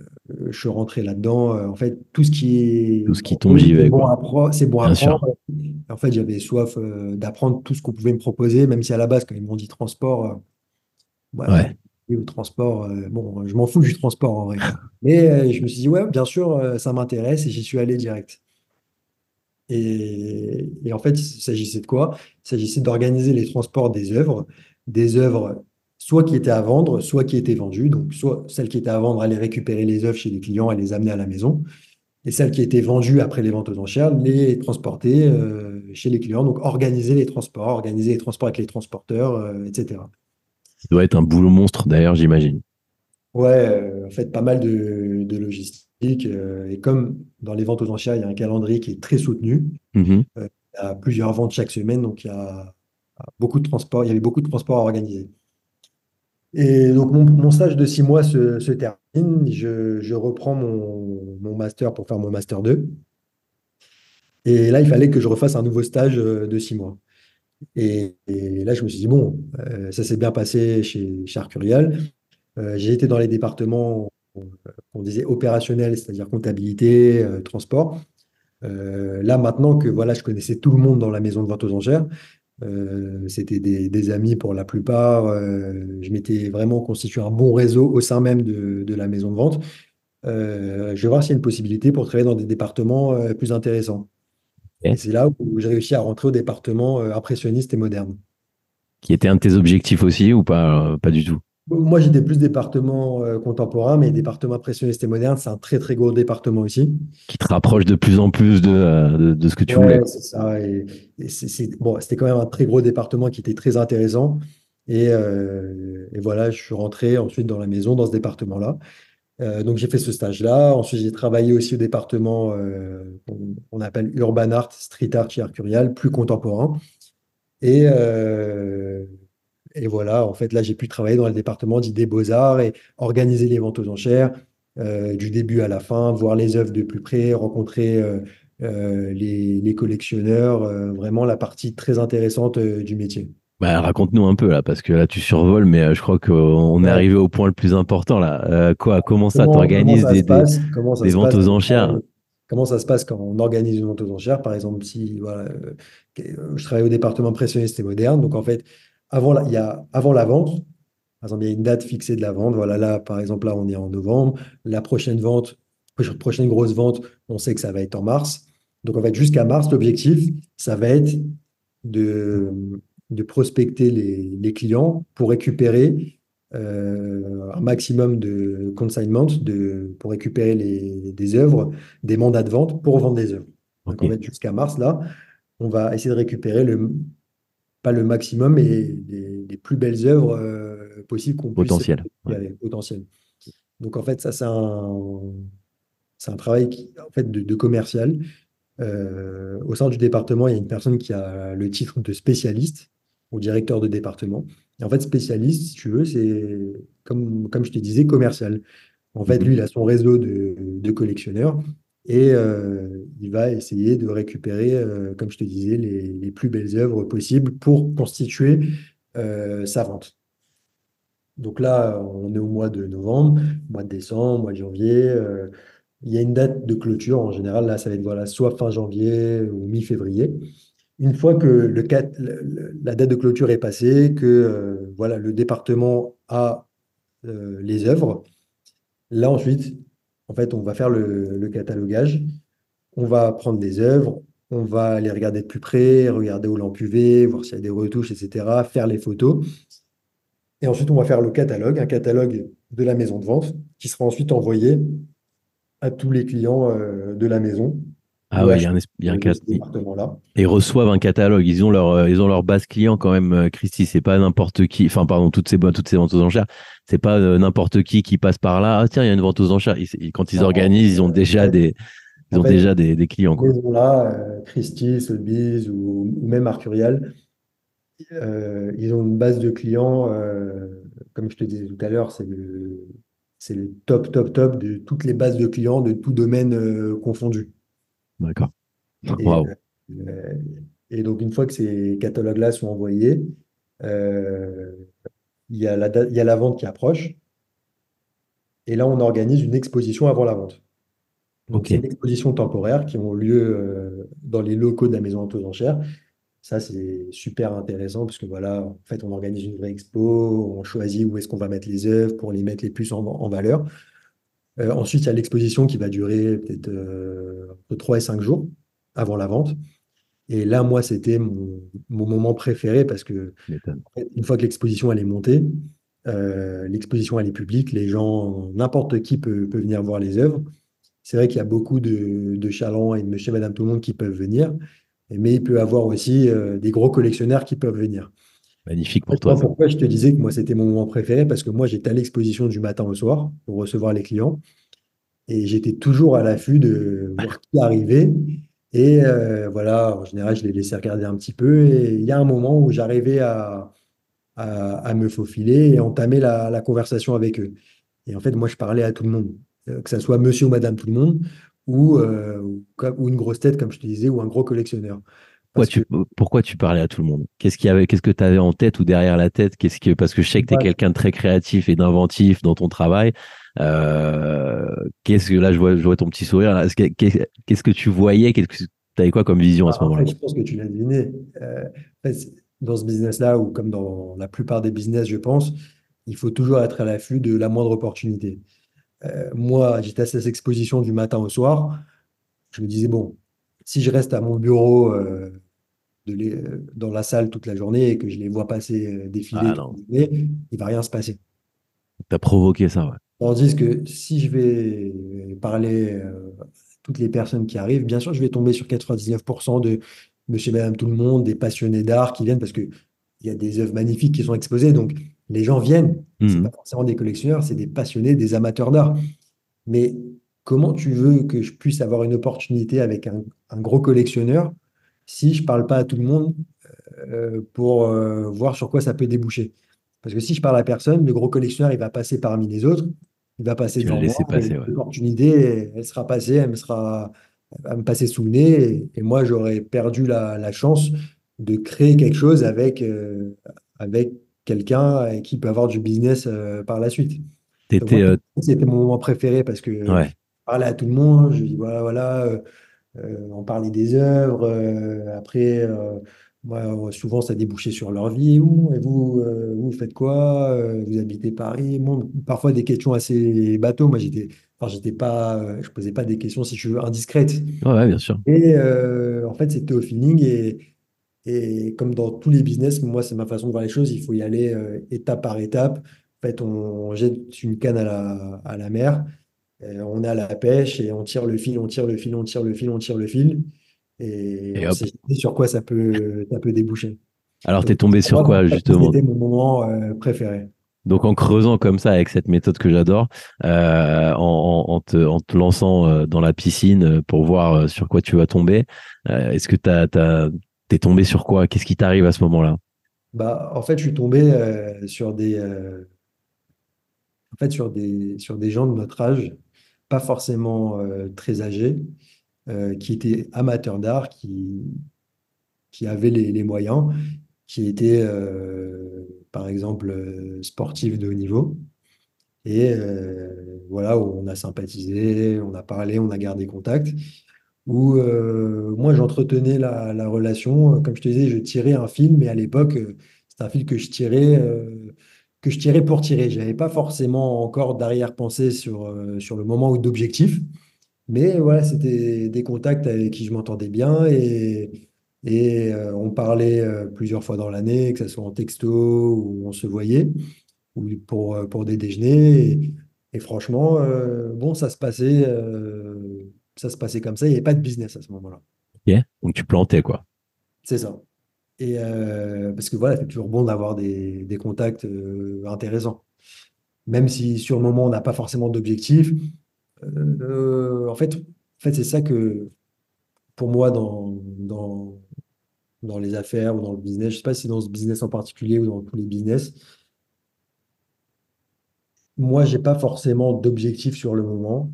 je suis rentré là-dedans. euh, en fait, tout ce qui est Tout ce qui tombe, j'y vais, c'est bon à c'est prendre. En fait, j'avais soif euh, d'apprendre tout ce qu'on pouvait me proposer, même si à la base, quand ils m'ont dit transport, euh, ouais, au transport, euh, bon, je m'en fous du transport en vrai. Mais euh, je me suis dit, ouais, bien sûr, euh, ça m'intéresse et j'y suis allé direct. Et, en fait, il s'agissait de quoi? Il s'agissait d'organiser les transports des œuvres, des œuvres soit qui étaient à vendre, soit qui étaient vendues. Donc, soit celles qui étaient à vendre, aller récupérer les œuvres chez les clients et les amener à la maison. Et celles qui étaient vendues après les ventes aux enchères, les transporter chez les clients. Donc, organiser les transports, organiser les transports avec les transporteurs, etc. Ça doit être un boulot monstre d'ailleurs, j'imagine. Ouais, euh, en fait, pas mal de, de logistique. euh, et comme dans les ventes aux enchères, il y a un calendrier qui est très soutenu, Mhm. il y a plusieurs ventes chaque semaine, donc il y a beaucoup de transports, il y avait beaucoup de transports à organiser. Et donc, mon, mon stage de six mois se, se termine. Je, je reprends mon, mon master pour faire mon master 2. Et là, il fallait que je refasse un nouveau stage euh, de six mois. Et, là, je me suis dit, bon, euh, ça s'est bien passé chez, Arcurial. Euh, j'ai été dans les départements euh, qu'on disait opérationnels, c'est-à-dire comptabilité, transport. Là, maintenant que voilà, je connaissais tout le monde dans la maison de vente aux enchères, c'était des, amis pour la plupart. je m'étais vraiment constitué un bon réseau au sein même de, de la maison de vente. Je vais voir s'il y a une possibilité pour travailler dans des départements plus intéressants. Et c'est là où j'ai réussi à rentrer au département euh, impressionniste et moderne. Qui était un de tes objectifs aussi ou pas, euh, pas du tout? Moi, j'étais plus département euh, contemporain, mais département impressionniste et moderne, c'est un très très gros département aussi. Qui te rapproche de plus en plus de, euh, de, de ce que tu voulais. Ouais, c'est ça. Et, et c'est, c'est- bon, c'était quand même un très gros département qui était très intéressant. Et, euh, et voilà, je suis rentré ensuite dans la maison, dans ce département-là. Euh, donc j'ai fait ce stage-là. Ensuite, j'ai travaillé aussi au département euh, qu'on on appelle Urban Art, Street Art chez Arcurial, plus contemporain. Et, euh, et voilà, en fait, là, j'ai pu travailler dans le département d'idées beaux-arts et organiser les ventes aux enchères du début à la fin, voir les œuvres de plus près, rencontrer les, collectionneurs, vraiment la partie très intéressante du métier. Bah, raconte-nous un peu là, parce que là tu survoles, mais euh, je crois qu'on est arrivé au point le plus important là. Euh, quoi, comment ça, t'organises des, ventes aux enchères? Comment ça se passe quand on organise une vente aux enchères? Par exemple, si voilà, euh, je travaille au département impressionniste et moderne, donc en fait, avant la, il y a, avant la vente, par exemple, il y a une date fixée de la vente. Voilà, là, par exemple, là, on est en novembre. La prochaine vente, prochaine grosse vente, on sait que ça va être en mars. Donc, en fait, jusqu'à mars, l'objectif, ça va être de, de prospecter les, les clients pour récupérer euh, un maximum de consignment, de, pour récupérer les, des œuvres, des mandats de vente pour vendre des œuvres. Donc, en fait, jusqu'à mars, là, on va essayer de récupérer le, pas le maximum, mais les, les plus belles œuvres euh, possibles qu'on puisse Potentiel. ouais. potentiel. Donc, en fait, ça, c'est un, c'est un travail qui, en fait, de, de commercial. Euh, au sein du département, il y a une personne qui a le titre de spécialiste ou directeur de département. Et en fait, spécialiste, si tu veux, c'est comme, comme je te disais, commercial. En fait, lui, il a son réseau de, de collectionneurs et euh, il va essayer de récupérer, euh, comme je te disais, les, les plus belles œuvres possibles pour constituer euh, sa vente. Donc là, on est au mois de novembre, mois de décembre, mois de janvier. il y a une date de clôture en général. Là, ça va être voilà, soit fin janvier ou mi-février. Une fois que la date de clôture est passée, que euh, voilà, le département a euh, les œuvres, là ensuite, en fait, on va faire le, catalogage. On va prendre les œuvres, on va les regarder de plus près, regarder aux lampes UV, voir s'il y a des retouches, etc., faire les photos. Et ensuite, on va faire le catalogue, un catalogue de la maison de vente qui sera ensuite envoyé à tous les clients euh, de la maison. Ah ou ouais, il y a un, y a un cat-. Ils reçoivent un catalogue, ils ont leur, euh, ils ont leur base client quand même, euh, Christy. C'est pas n'importe qui, enfin, pardon, toutes ces, toutes ces ventes aux enchères. C'est pas euh, n'importe qui qui passe par là. Ah, tiens, il y a une vente aux enchères. Ils- quand ils Non, organisent, ils ont déjà des, ils ont fait, déjà des, des clients, quoi. euh, Christie, Sotheby's ou, ou même Arcurial, euh, ils ont une base de clients, euh, comme je te disais tout à l'heure, c'est le, c'est le top, top, top de toutes les bases de clients de tout domaine confondu. D'accord. Et, euh, et donc, une fois que ces catalogues-là sont envoyés, euh, il y a la, date- il y a la vente qui approche. Et là, on organise une exposition avant la vente. Donc, c'est une exposition temporaire qui ont lieu euh, dans les locaux de la maison aux enchères. Ça, c'est super intéressant parce que voilà, en fait, on organise une vraie expo, on choisit où est-ce qu'on va mettre les œuvres pour les mettre les plus en, en valeur. Euh, ensuite, il y a l'exposition qui va durer peut-être euh, entre 3 et 5 jours avant la vente. Et là, moi, c'était mon, mon moment préféré parce que une fois que l'exposition elle est montée, euh, l'exposition elle est publique, les gens, n'importe qui peut, peut venir voir les œuvres. C'est vrai qu'il y a beaucoup de, de chalands et de monsieur, madame, tout le monde qui peuvent venir, mais il peut y avoir aussi des gros collectionneurs qui peuvent venir. Magnifique pour toi. pourquoi je te disais que moi, c'était mon moment préféré? Parce que moi, j'étais à l'exposition du matin au soir pour recevoir les clients et j'étais toujours à l'affût de voir qui arrivait. Et euh, voilà, en général, je les laissais regarder un petit peu et il y a un moment où j'arrivais à, à, à me faufiler et entamer la, la conversation avec eux. Et en fait, moi, je parlais à tout le monde, euh, que ce soit monsieur ou madame tout le monde, ou, euh, ou une grosse tête, comme je te disais, ou un gros collectionneur. Pourquoi que tu, pourquoi tu parlais à tout le monde? Qu'est-ce qu'il y avait, qu'est-ce que tu avais en tête ou derrière la tête? Qu'est-ce que, parce que je sais que tu es Ouais. quelqu'un de très créatif et d'inventif dans ton travail. Euh, qu'est-ce que là, je vois, je vois ton petit sourire. Qu'est-ce que tu voyais? Qu'est-ce que tu avais quoi comme vision à ce en moment-là? je pense que tu l'as deviné. Euh, dans ce business-là, ou comme dans la plupart des business, je pense, il faut toujours être à l'affût de la moindre opportunité. Euh, moi, j'étais à cette exposition du matin au soir. Je me disais, bon, si je reste à mon bureau euh, de les- euh, dans la salle toute la journée et que je les vois passer, euh, défiler Ah journée, il va rien se passer. t'as provoqué ça, ouais. Tandis que si je vais parler euh, à toutes les personnes qui arrivent, bien sûr, je vais tomber sur 99% de monsieur et madame tout le monde, des passionnés d'art qui viennent parce que il y a des œuvres magnifiques qui sont exposées. Donc, les gens viennent. C'est Mhm. pas forcément des collectionneurs, c'est des passionnés, des amateurs d'art. Mais comment tu veux que je puisse avoir une opportunité avec un, un gros collectionneur si je parle pas à tout le monde euh, pour euh, voir sur quoi ça peut déboucher? Parce que si je parle à personne, le gros collectionneur, il va passer parmi les autres, il va passer devant moi, passer, ouais. l'opportunité, elle sera passée, elle me sera, elle va me passer sous le nez, et, et moi, j'aurais perdu la, la chance de créer quelque chose avec, euh, avec quelqu'un qui peut avoir du business par la suite. C'était mon moment préféré parce que je ouais. parlais à tout le monde, je dis voilà, voilà, on parlait des œuvres, euh, après, euh, moi, euh, souvent ça débouchait sur leur vie, Ouh, et vous, euh, vous faites quoi? Euh, vous habitez Paris? Bon, parfois des questions assez bateaux, moi j'étais, enfin, j'étais pas, euh, je posais pas des questions si je veux indiscrètes. Ouais, ouais, bien sûr. Et euh, en fait, c'était au feeling et, et comme dans tous les business, moi, c'est ma façon de voir les choses, il faut y aller euh, étape par étape. En fait, on jette une canne à la, à la mer, euh, on à la pêche et on tire le fil, on tire le fil, on tire le fil, on tire le fil. Et Et on sait sur quoi ça peut, ça peut déboucher. Alors, t'es Donc, tombé sur quoi, justement? c'était mon moment euh, préféré. Donc en creusant comme ça avec cette méthode que j'adore, euh, en, te, en te lançant dans la piscine pour voir sur quoi tu vas tomber, euh, est-ce que t'as, t'as, t'es tombé sur quoi? Qu'est-ce qui t'arrive à ce moment-là? Bah, en fait, je suis tombé euh, sur des, en fait, sur des, sur des gens de notre âge, pas forcément euh, très âgés, euh, qui étaient amateurs d'art, qui, qui avaient les, moyens, qui étaient, euh, par exemple, euh, sportifs de haut niveau. Et voilà, où on a sympathisé, on a parlé, on a gardé contact. Où moi, j'entretenais la, la relation. Comme je te disais, je tirais un film, mais à l'époque, c'était un film que je tirais, que je tirais pour tirer. Je n'avais pas forcément encore d'arrière-pensée sur, euh, sur le moment ou d'objectif. Mais voilà, c'était des contacts avec qui je m'entendais bien et, et euh, on parlait euh, plusieurs fois dans l'année, que ce soit en texto ou on se voyait ou pour, pour des déjeuners. Et, et franchement, bon, ça se passait, ça se passait comme ça. Il n'y avait pas de business à ce moment-là. Ok Donc tu plantais quoi. C'est ça. Et euh, parce que voilà, c'est toujours bon d'avoir des, des contacts euh, intéressants. Même si sur le moment, on n'a pas forcément d'objectif. Euh, en fait, en fait c'est ça que pour moi, dans, dans, dans les affaires ou dans le business, je ne sais pas si dans ce business en particulier ou dans tous les business, moi, j'ai pas forcément d'objectif sur le moment.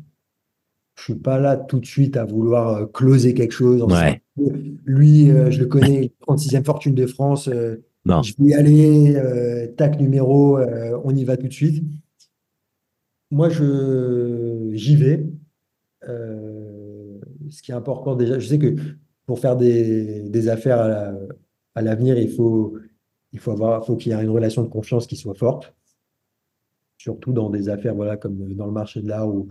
Je suis pas là tout de suite à vouloir euh, closer quelque chose Ouais. lui, euh, je le connais, 36e fortune de France, euh, Non. je vais y aller, euh, tac, numéro, on y va tout de suite. Moi, je, j'y vais. Ce qui est important déjà, je sais que pour faire des, des affaires à la- à l'avenir, il faut, il faut avoir, faut qu'il y ait une relation de confiance qui soit forte, surtout dans des affaires voilà, comme dans le marché de l'art où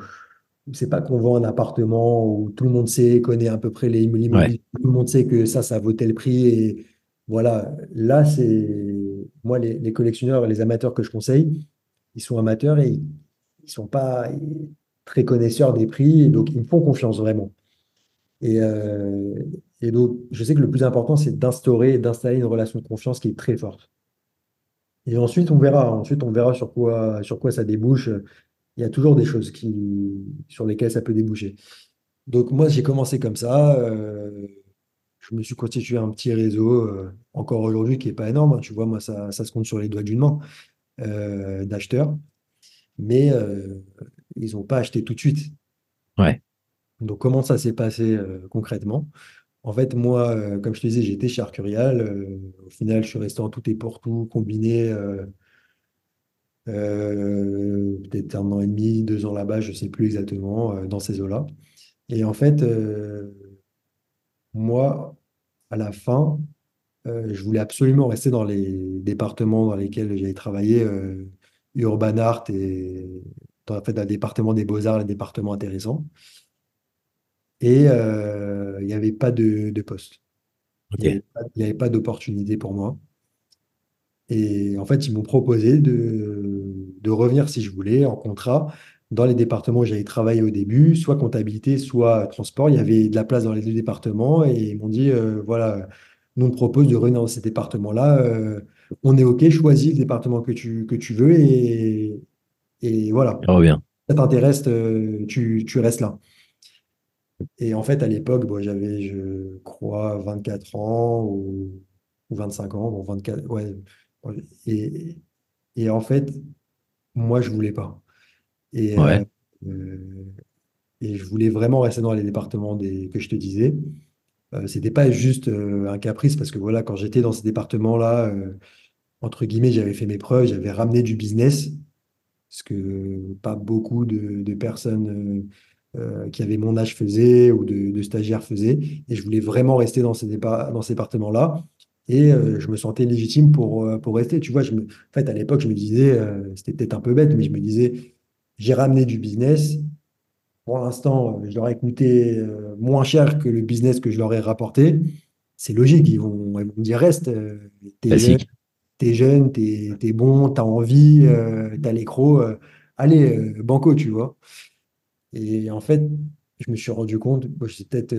c'est pas qu'on vend un appartement où tout le monde sait, connaît à peu près les Ouais. l'immobilier, tout le monde sait que ça, ça vaut tel prix. Et voilà, là, c'est moi, les, les collectionneurs et les amateurs que je conseille, ils sont amateurs et ils, ils sont pas très connaisseurs des prix, donc ils me font confiance vraiment. Et, euh, et donc, je sais que le plus important, c'est d'instaurer, d'installer une relation de confiance qui est très forte. Et ensuite, on verra. Ensuite, on verra sur quoi, sur quoi ça débouche. Il y a toujours des choses qui, sur lesquelles ça peut déboucher. Donc, moi, j'ai commencé comme ça. euh, je me suis constitué un petit réseau, euh, encore aujourd'hui, qui n'est pas énorme. hein. Tu vois, moi, ça, ça se compte sur les doigts d'une main euh, d'acheteurs. Mais ils n'ont pas acheté tout de suite. Ouais. Donc, comment ça s'est passé concrètement? En fait, moi, comme je te disais, j'étais chez Arcurial. au final, je suis resté en tout et pour tout, combiné euh, peut-être un an et demi, deux ans là-bas, je ne sais plus exactement, euh, dans ces eaux-là. Et en fait, euh, moi, à la fin, je voulais absolument rester dans les départements dans lesquels j'avais travaillé, Urban Art et dans, en fait, dans le département des Beaux-Arts, le département intéressant. Et il n'y avait pas de, de poste. Il n'y pas, avait pas d'opportunité pour moi. Et en fait, ils m'ont proposé de, de revenir si je voulais en contrat dans les départements où j'avais travaillé au début, soit comptabilité, soit transport. Il y avait de la place dans les deux départements et ils m'ont dit, euh, voilà, nous on te propose de revenir dans ces départements-là. euh, on est OK, choisis le département que tu, que tu veux et, et voilà, Il revient. ça t'intéresse, euh, tu, tu restes là. Et en fait, à l'époque, bon, j'avais, je crois, 24 ans ou, ou 25 ans, bon, 24, ouais. Et, et en fait, moi, je voulais pas. Et, Ouais. euh, euh, et je voulais vraiment rester dans les départements des, que je te disais. Euh, c'était pas juste euh, un caprice, parce que voilà, quand j'étais dans ces départements-là, entre guillemets, j'avais fait mes preuves, j'avais ramené du business, ce que pas beaucoup de, de personnes qui avaient mon âge faisaient ou de, de stagiaires faisaient. Et je voulais vraiment rester dans ces, dépa- dans ces départements-là. Et euh, je me sentais légitime pour, euh, pour rester. Tu vois, je me, en fait, à l'époque, je me disais, euh, c'était peut-être un peu bête, mais je me disais, j'ai ramené du business. Pour l'instant, je leur ai coûté euh, moins cher que le business que je leur ai rapporté. C'est logique, ils vont, ils vont me dire, reste, t'es jeune, t'es jeune, t'es, t'es bon, t'as envie, t'as euh, allez, banco, tu vois. Et en fait, je me suis rendu compte, bon, c'est peut-être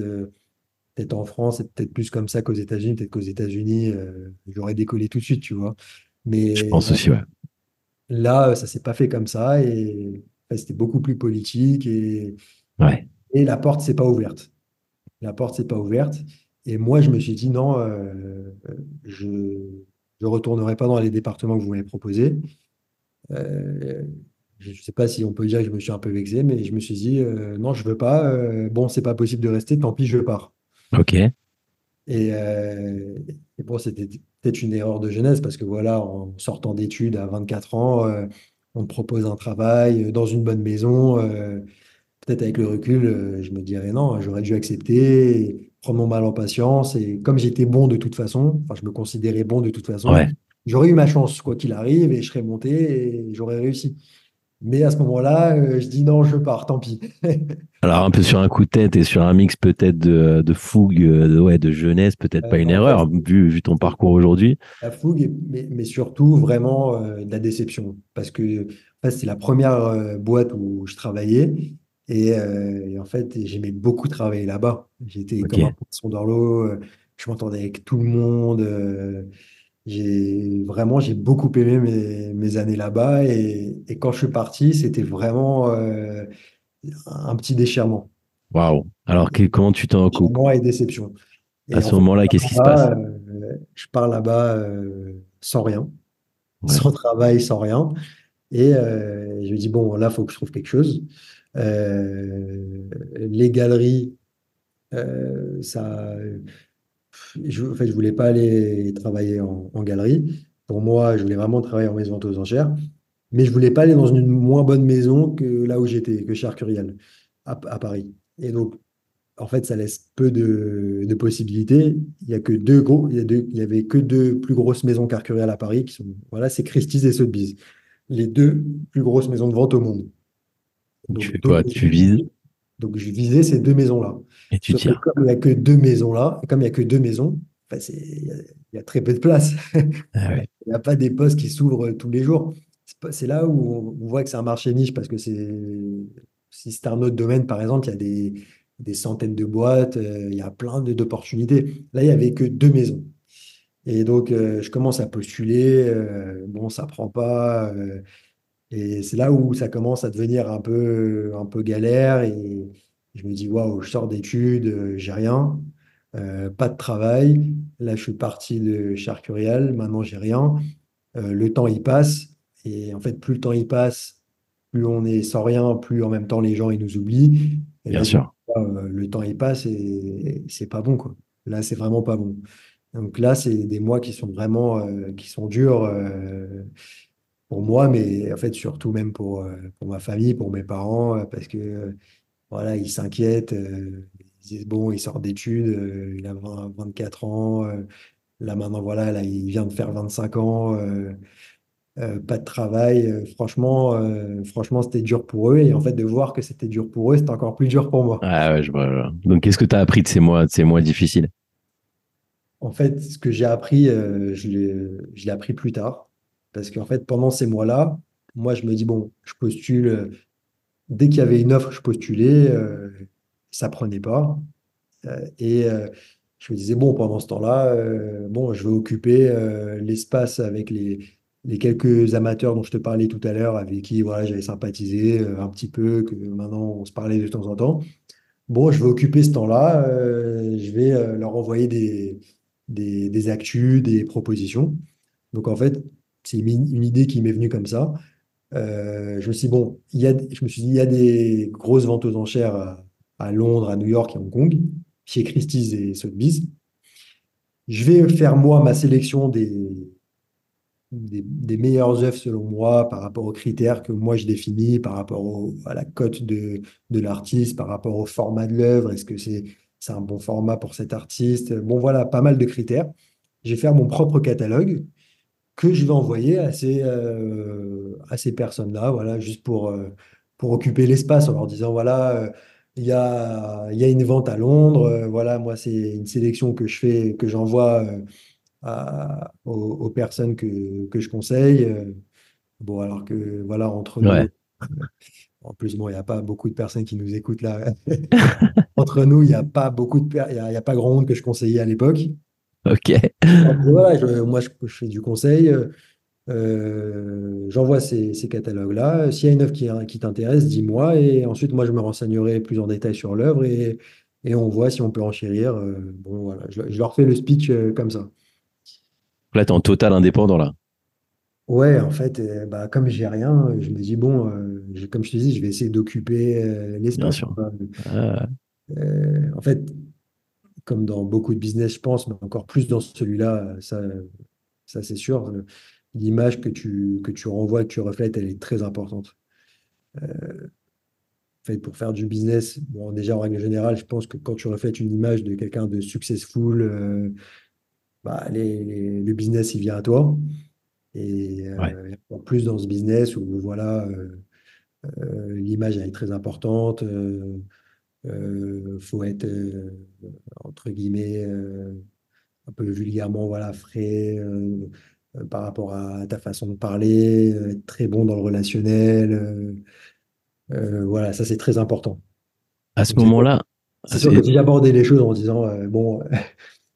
peut-être en France, c'est peut-être plus comme ça qu'aux États-Unis, peut-être qu'aux États-Unis, euh, j'aurais décollé tout de suite, tu vois. Je Mais pense aussi, ouais. là, ça s'est pas fait comme ça et enfin, c'était beaucoup plus politique et, Ouais. et la porte s'est pas ouverte. La porte s'est pas ouverte. Et moi, je me suis dit, non, euh, je ne retournerai pas dans les départements que vous m'avez proposés. Euh, je ne sais pas si on peut dire que je me suis un peu vexé, mais je me suis dit, euh, non, je veux pas. euh, bon, c'est pas possible de rester, tant pis, je pars. Ok. Et, euh, et bon, c'était peut-être une erreur de jeunesse parce que voilà, en sortant d'études à 24 ans, euh, on te propose un travail euh, dans une bonne maison. euh, peut-être avec le recul, je me dirais non, j'aurais dû accepter, prendre mon mal en patience. Et comme j'étais bon de toute façon, enfin, je me considérais bon de toute façon, Ouais. j'aurais eu ma chance, quoi qu'il arrive, et je serais monté et j'aurais réussi. Mais à ce moment-là, je dis non, je pars, tant pis. Alors, un peu sur un coup de tête et sur un mix peut-être de, de fougue, de, ouais, de jeunesse, peut-être pas une fait, erreur, vu, vu ton parcours aujourd'hui. La fougue, mais, mais surtout vraiment euh, de la déception. Parce que en fait, c'est la première euh, boîte où je travaillais. Et, euh, et en fait, j'aimais beaucoup travailler là-bas. J'étais comme un poisson dans l'eau. Je m'entendais avec tout le monde. J'ai vraiment, j'ai beaucoup aimé mes, mes années là-bas. Et, et quand je suis parti, c'était vraiment un petit déchirement. Waouh. Alors, que- comment tu t'en coupes? Déchirement et déception. À ce moment-là, qu'est-ce qui se passe? euh, je pars là-bas euh, sans rien. Ouais. sans travail, sans rien. Et euh, je me dis, bon, là, il faut que je trouve quelque chose. Les galeries, ça, je, en fait, je voulais pas aller travailler en, en galerie. Pour moi, je voulais vraiment travailler en maison de vente aux enchères. Mais je voulais pas aller dans une moins bonne maison que là où j'étais, que chez Arcurial, à, à Paris. Et donc, en fait, ça laisse peu de, de possibilités. Il y a que deux gros, il y a deux- il y avait que deux plus grosses maisons qu'Arcurial à Paris qui sont, voilà, c'est Christie's et Sotheby's. Les deux plus grosses maisons de vente au monde. Tu Donc, fais donc, quoi? Tu vises? Donc, je visais ces deux maisons-là. et tu tires? comme il n'y a que deux maisons-là, comme il n'y a que deux maisons, il y y a très peu de place. Ah ouais. Il n'y a pas des postes qui s'ouvrent tous les jours. C'est là où on voit que c'est un marché niche parce que c'est, si c'est un autre domaine, par exemple, il y a des, des centaines de boîtes, euh, il y a plein d'opportunités. Là, il n'y avait que deux maisons. Et donc, euh, je commence à postuler. euh, bon, ça prend pas. et c'est là où ça commence à devenir un peu, un peu galère. Et je me dis, waouh, je sors d'études, j'ai rien. pas de travail. Là, je suis parti de Charcurial, maintenant j'ai rien. Le temps, il passe. Et en fait, plus le temps, il passe, plus on est sans rien, plus en même temps, les gens, ils nous oublient. Et Bien là, sûr. euh, le temps, il passe et c'est pas bon, quoi. Là, c'est vraiment pas bon. Donc là, c'est des mois qui sont vraiment euh, qui sont durs euh, pour moi, mais en fait, surtout même pour, euh, pour ma famille, pour mes parents, parce que voilà, ils s'inquiètent. ils disent, bon, il sort d'études, il a 20 24 ans. là, maintenant, voilà, là, il vient de faire 25 ans. Euh, pas de travail. euh, franchement, euh, franchement, c'était dur pour eux. Et en fait, de voir que c'était dur pour eux, c'était encore plus dur pour moi. Ah ouais, je vois. je vois. Donc, qu'est-ce que tu as appris de ces mois, de ces mois difficiles? En fait, ce que j'ai appris, je l'ai, appris plus tard. Parce qu'en fait, pendant ces mois-là, moi, je me dis, bon, je postule. Dès qu'il y avait une offre, je postulais. ça prenait pas. Et je me disais, bon, pendant ce temps-là, bon, je vais occuper l'espace avec les, les quelques amateurs dont je te parlais tout à l'heure, avec qui voilà, j'avais sympathisé euh, un petit peu, que maintenant on se parlait de temps en temps. Bon, je vais occuper ce temps-là, euh, je vais euh, leur envoyer des, des, des actus, des propositions. Donc en fait, c'est une, idée qui m'est venue comme ça. Je me suis dit, bon, il y a, je me suis dit, il y a des grosses ventes aux enchères à, à Londres, à New York et Hong Kong, chez Christie's et Sotheby's. Je vais faire moi ma sélection des, des, meilleures œuvres selon moi par rapport aux critères que moi je définis, par rapport à la cote de, de l'artiste, par rapport au format de l'œuvre, est-ce que c'est c'est un bon format pour cet artiste? Bon, voilà, pas mal de critères. Je vais faire mon propre catalogue que je vais envoyer à ces, euh, ces personnes-là, voilà, juste pour, euh, pour occuper l'espace en leur disant, voilà, euh, il y a, y a une vente à Londres, voilà, moi, c'est une sélection que je fais, que j'envoie à- aux, aux personnes que, que je conseille. bon, alors que, voilà, entre Ouais. nous, en plus, bon, il n'y a pas beaucoup de personnes qui nous écoutent là. Entre nous, il n'y a pas beaucoup de il y a, il y a pas grand monde que je conseillais à l'époque. Ok. Voilà, je- moi, je, je fais du conseil. euh, euh, j'envoie ces, ces catalogues-là. S'il y a une œuvre qui, qui t'intéresse, dis-moi. Et ensuite, moi, je me renseignerai plus en détail sur l'œuvre et, et on voit si on peut enchérir. Euh, bon, voilà, je, je leur fais le speech euh, comme ça. Là, t'es en total indépendant, là. Ouais, en fait, euh, bah, comme j'ai rien, je me dis, bon, euh, comme je te dis, je vais essayer d'occuper euh, Bien l'espace. Ah, Euh, en fait, comme dans beaucoup de business, je pense, mais encore plus dans celui-là, ça, ça c'est sûr. L'image que tu, que tu renvoies, que tu reflètes, elle est très importante. En fait, pour faire du business, bon, déjà en règle générale, je pense que quand tu reflètes une image de quelqu'un de successful, bah, les- les- le business, il vient à toi. Et ouais. euh, en plus dans ce business où voilà, euh, euh, l'image elle est très importante. euh, faut être entre guillemets un peu vulgairement voilà frais euh, euh, par rapport à ta façon de parler, euh, être très bon dans le relationnel. voilà, ça c'est très important. À ce moment-là, c'est sûr que si j'abordais les choses en disant bon,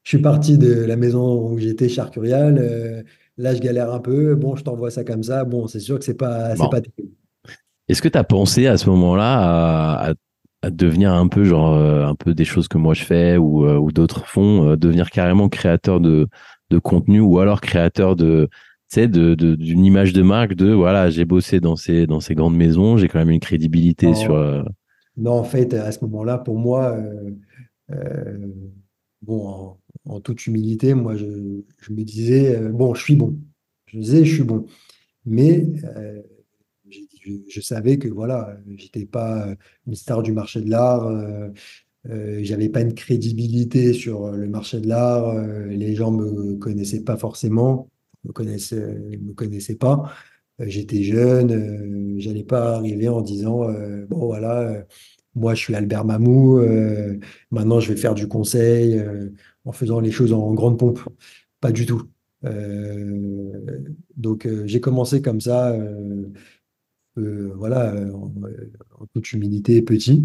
je suis parti de la maison où j'étais charcurial, euh, là je galère un peu, bon, je t'envoie ça comme ça, bon, c'est sûr que c'est pas c'est bon. pas terrible. Est-ce que tu as pensé à ce moment-là à, à- à devenir un peu genre euh, un peu des choses que moi je fais ou, euh, ou d'autres font, devenir carrément créateur de, de contenu ou alors créateur de de, d'une image de marque de voilà j'ai bossé dans ces dans ces grandes maisons j'ai quand même une crédibilité sur Non, euh, non, en fait, à ce moment-là, pour moi, euh, euh, bon, en, toute humilité, moi, je, me disais, euh, bon, je suis bon. Je disais, je suis bon. Mais euh, je, savais que, voilà, j'étais pas une star du marché de l'art, euh, euh, j'avais pas une crédibilité sur le marché de l'art, euh, les gens me connaissaient pas forcément, me connaissaient, me connaissaient pas. Euh, J'étais jeune, euh, j'allais pas arriver en disant euh, bon voilà, euh, moi je suis Albert Mamou, euh, maintenant je vais faire du conseil euh, en faisant les choses en grande pompe. Pas du tout. Euh, donc euh, j'ai commencé comme ça, euh, voilà, en, en toute humilité, petit.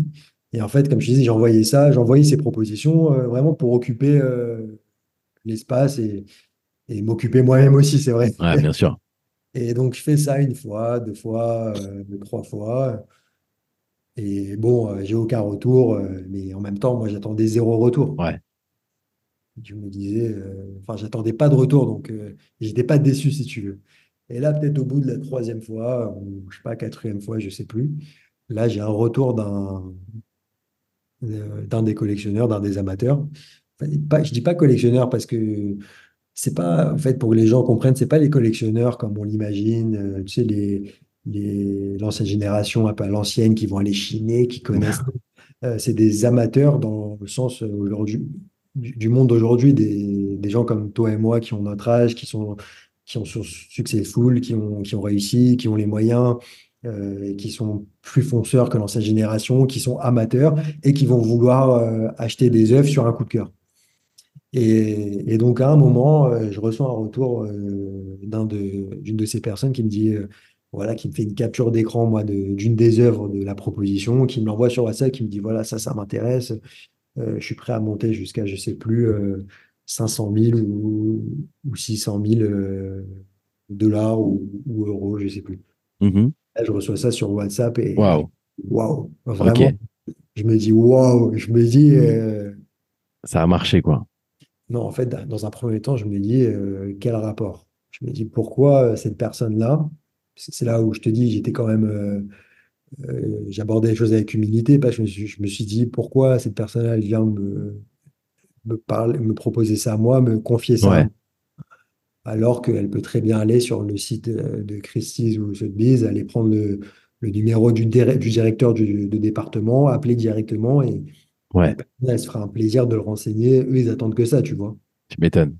Et en fait, comme je disais, j'envoyais ça, j'envoyais ces propositions vraiment pour occuper l'espace et, et m'occuper moi-même aussi, c'est vrai. ouais bien sûr Et donc, je fais ça une fois, deux fois, euh, trois fois. Et bon, euh, j'ai aucun retour, euh, mais en même temps, moi, j'attendais zéro retour. ouais Je me disais, euh, enfin, j'attendais pas de retour, donc euh, j'étais pas déçu si tu veux. Et là, peut-être au bout de la troisième fois, ou je sais pas, quatrième fois, je sais plus, là, j'ai un retour d'un euh, d'un des collectionneurs, d'un des amateurs. Enfin, pas, je dis pas collectionneur parce que c'est pas, en fait, pour que les gens comprennent, c'est pas les collectionneurs comme on l'imagine, tu sais, les, les, l'ancienne génération, un peu à l'ancienne, qui vont aller chiner, qui connaissent. Euh, c'est des amateurs dans le sens aujourd'hui, du, monde d'aujourd'hui, des, des gens comme toi et moi qui ont notre âge, qui sont, qui ont Successful, qui ont, qui ont réussi, qui ont les moyens, euh, qui sont plus fonceurs que l'ancienne génération, qui sont amateurs et qui vont vouloir euh, acheter des œuvres sur un coup de cœur. Et, et donc, à un moment, euh, je reçois un retour d'un d'une de ces personnes qui me dit, voilà, qui me fait une capture d'écran, moi, de- d'une des œuvres de la proposition, qui me l'envoie sur WhatsApp, qui me dit, voilà, ça, ça m'intéresse. Euh, je suis prêt à monter jusqu'à, je sais plus, euh, 500 000 ou, ou 600 000 euh, dollars ou, ou euros, je sais plus. Mhm. Là, je reçois ça sur WhatsApp et Waouh, ok, vraiment, je me dis waouh, je me dis, euh, ça a marché quoi. non, en fait, dans un premier temps, je me dis, euh, quel rapport? Je me dis, pourquoi euh, cette personne-là, c'est là où je te dis, j'étais quand même, euh, j'abordais les choses avec humilité parce que je me suis, je me suis dit, pourquoi cette personne-là, vient me, me parler, me proposer ça à moi, me confier ça Ouais, alors qu'elle peut très bien aller sur le site euh, de Christie's ou Sotheby's, aller prendre le, le numéro du, dir- du directeur du, de département, appeler directement et ouais, personne, elle se fera un plaisir de le renseigner. Eux, ils attendent que ça, tu vois. tu m'étonnes.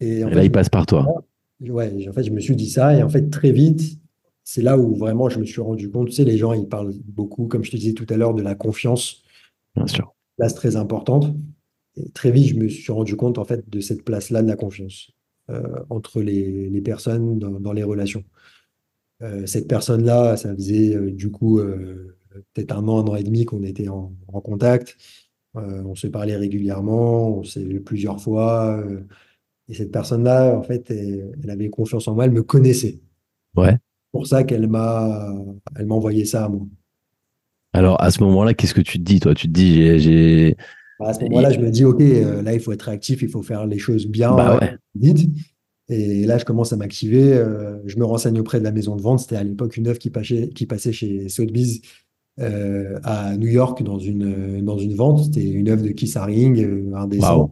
Et là, il passe par toi, ouais, en fait, je me suis dit ça et en fait, très vite, c'est là où vraiment je me suis rendu compte. Tu sais, les gens, ils parlent beaucoup, comme je te disais tout à l'heure, de la confiance, bien sûr. place très importante. Et très vite, je me suis rendu compte en fait de cette place-là de la confiance euh, entre les, les personnes dans, dans les relations. Euh, cette personne-là, ça faisait euh, du coup peut-être un an, un an et demi qu'on était en, en contact. On se parlait régulièrement, on s'est vu plusieurs fois. et cette personne-là, en fait, elle, elle avait confiance en moi, elle me connaissait. Ouais. C'est pour ça qu'elle m'a elle m'a envoyé ça à moi. Alors, à ce moment-là, qu'est-ce que tu te dis, toi? Tu te dis, j'ai, j'ai... À ce moment-là, je me dis, OK, euh, là, il faut être réactif, il faut faire les choses bien Bah ouais, vite. Et là, je commence à m'activer. euh, je me renseigne auprès de la maison de vente. C'était à l'époque une œuvre qui passait, qui passait chez Sotheby's euh, à New York dans une, dans une vente. C'était une œuvre de Keith Haring, un dessin.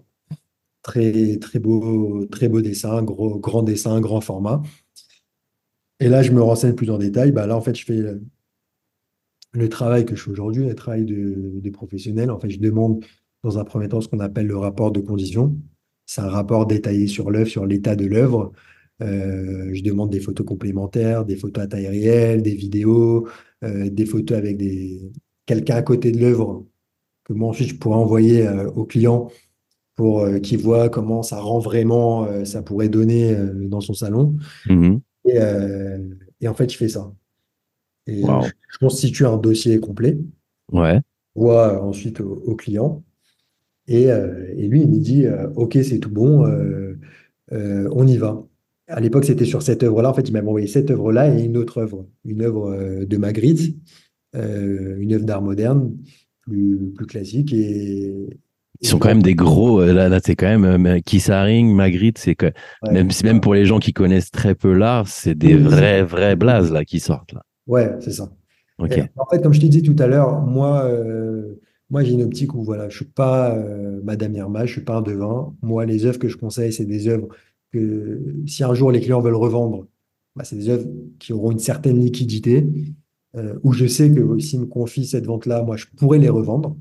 Très, très beau, très beau dessin, gros, grand dessin, grand format. Et là, je me renseigne plus en détail. Bah, là, en fait, je fais le, le travail que je fais aujourd'hui, le travail de, des professionnels. En fait, je demande dans un premier temps ce qu'on appelle le rapport de condition. C'est un rapport détaillé sur l'œuvre, sur l'état de l'œuvre. Euh, je demande des photos complémentaires, des photos à taille réelle, des vidéos, euh, des photos avec des... quelqu'un à côté de l'œuvre que moi ensuite je pourrais envoyer euh, au client pour euh, qu'il voit comment ça rend vraiment, euh, ça pourrait donner euh, dans son salon. Mhm. Et, euh, et en fait, je fais ça. Et euh, je, constitue un dossier complet, ouais, voit ensuite au, au client. Et, euh, et lui, il me dit, euh, OK, c'est tout bon, euh, euh, on y va. À l'époque, c'était sur cette œuvre-là. En fait, il m'avait envoyé cette œuvre-là et une autre œuvre, une œuvre euh, de Magritte, euh, une œuvre d'art moderne, plus, plus classique. Et, Ils sont quand même des gros. euh, Là, là c'est quand même euh, Keith Haring, Magritte, c'est que ouais, même, pour les gens qui connaissent très peu l'art, c'est des vrais, vrais blazes là qui sortent là. ouais, c'est ça. Et en fait, comme je t'ai dit tout à l'heure, moi, euh, moi j'ai une optique où voilà, je suis pas euh, Madame Irma, je suis pas un devin. Moi, les œuvres que je conseille, c'est des œuvres que si un jour les clients veulent revendre, bah, c'est des œuvres qui auront une certaine liquidité, euh, où je sais que s'ils me confient cette vente-là, moi, je pourrais les revendre.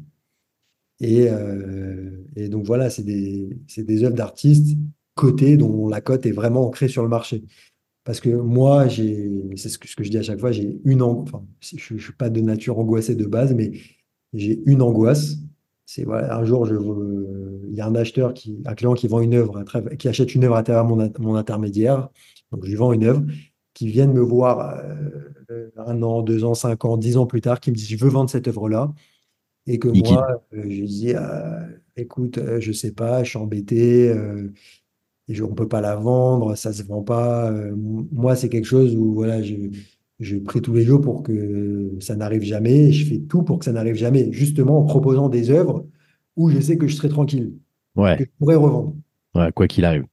Et, euh, et donc voilà, c'est des, œuvres d'artistes cotées dont la cote est vraiment ancrée sur le marché. Parce que moi, c'est ce que, je dis à chaque fois, j'ai une, enfin, je ne suis pas de nature angoissée de base, mais j'ai une angoisse. C'est voilà, un jour, veux- il y a un acheteur, qui, un client qui vend une œuvre, qui achète une œuvre à travers mon, mon intermédiaire. Donc, je lui vends une œuvre, qui viennent me voir euh, un an, deux ans, cinq ans, dix ans plus tard, qui me dit, je veux vendre cette œuvre-là. Et que Liquide. moi, euh, je dis, euh, écoute, euh, je sais pas, je suis embêté. euh, je- on ne peut pas la vendre, ça ne se vend pas. Moi, c'est quelque chose où voilà, je, je prie tous les jours pour que ça n'arrive jamais. Et je fais tout pour que ça n'arrive jamais, justement en proposant des œuvres où je sais que je serai tranquille. Ouais, que je pourrais revendre. ouais, quoi qu'il arrive.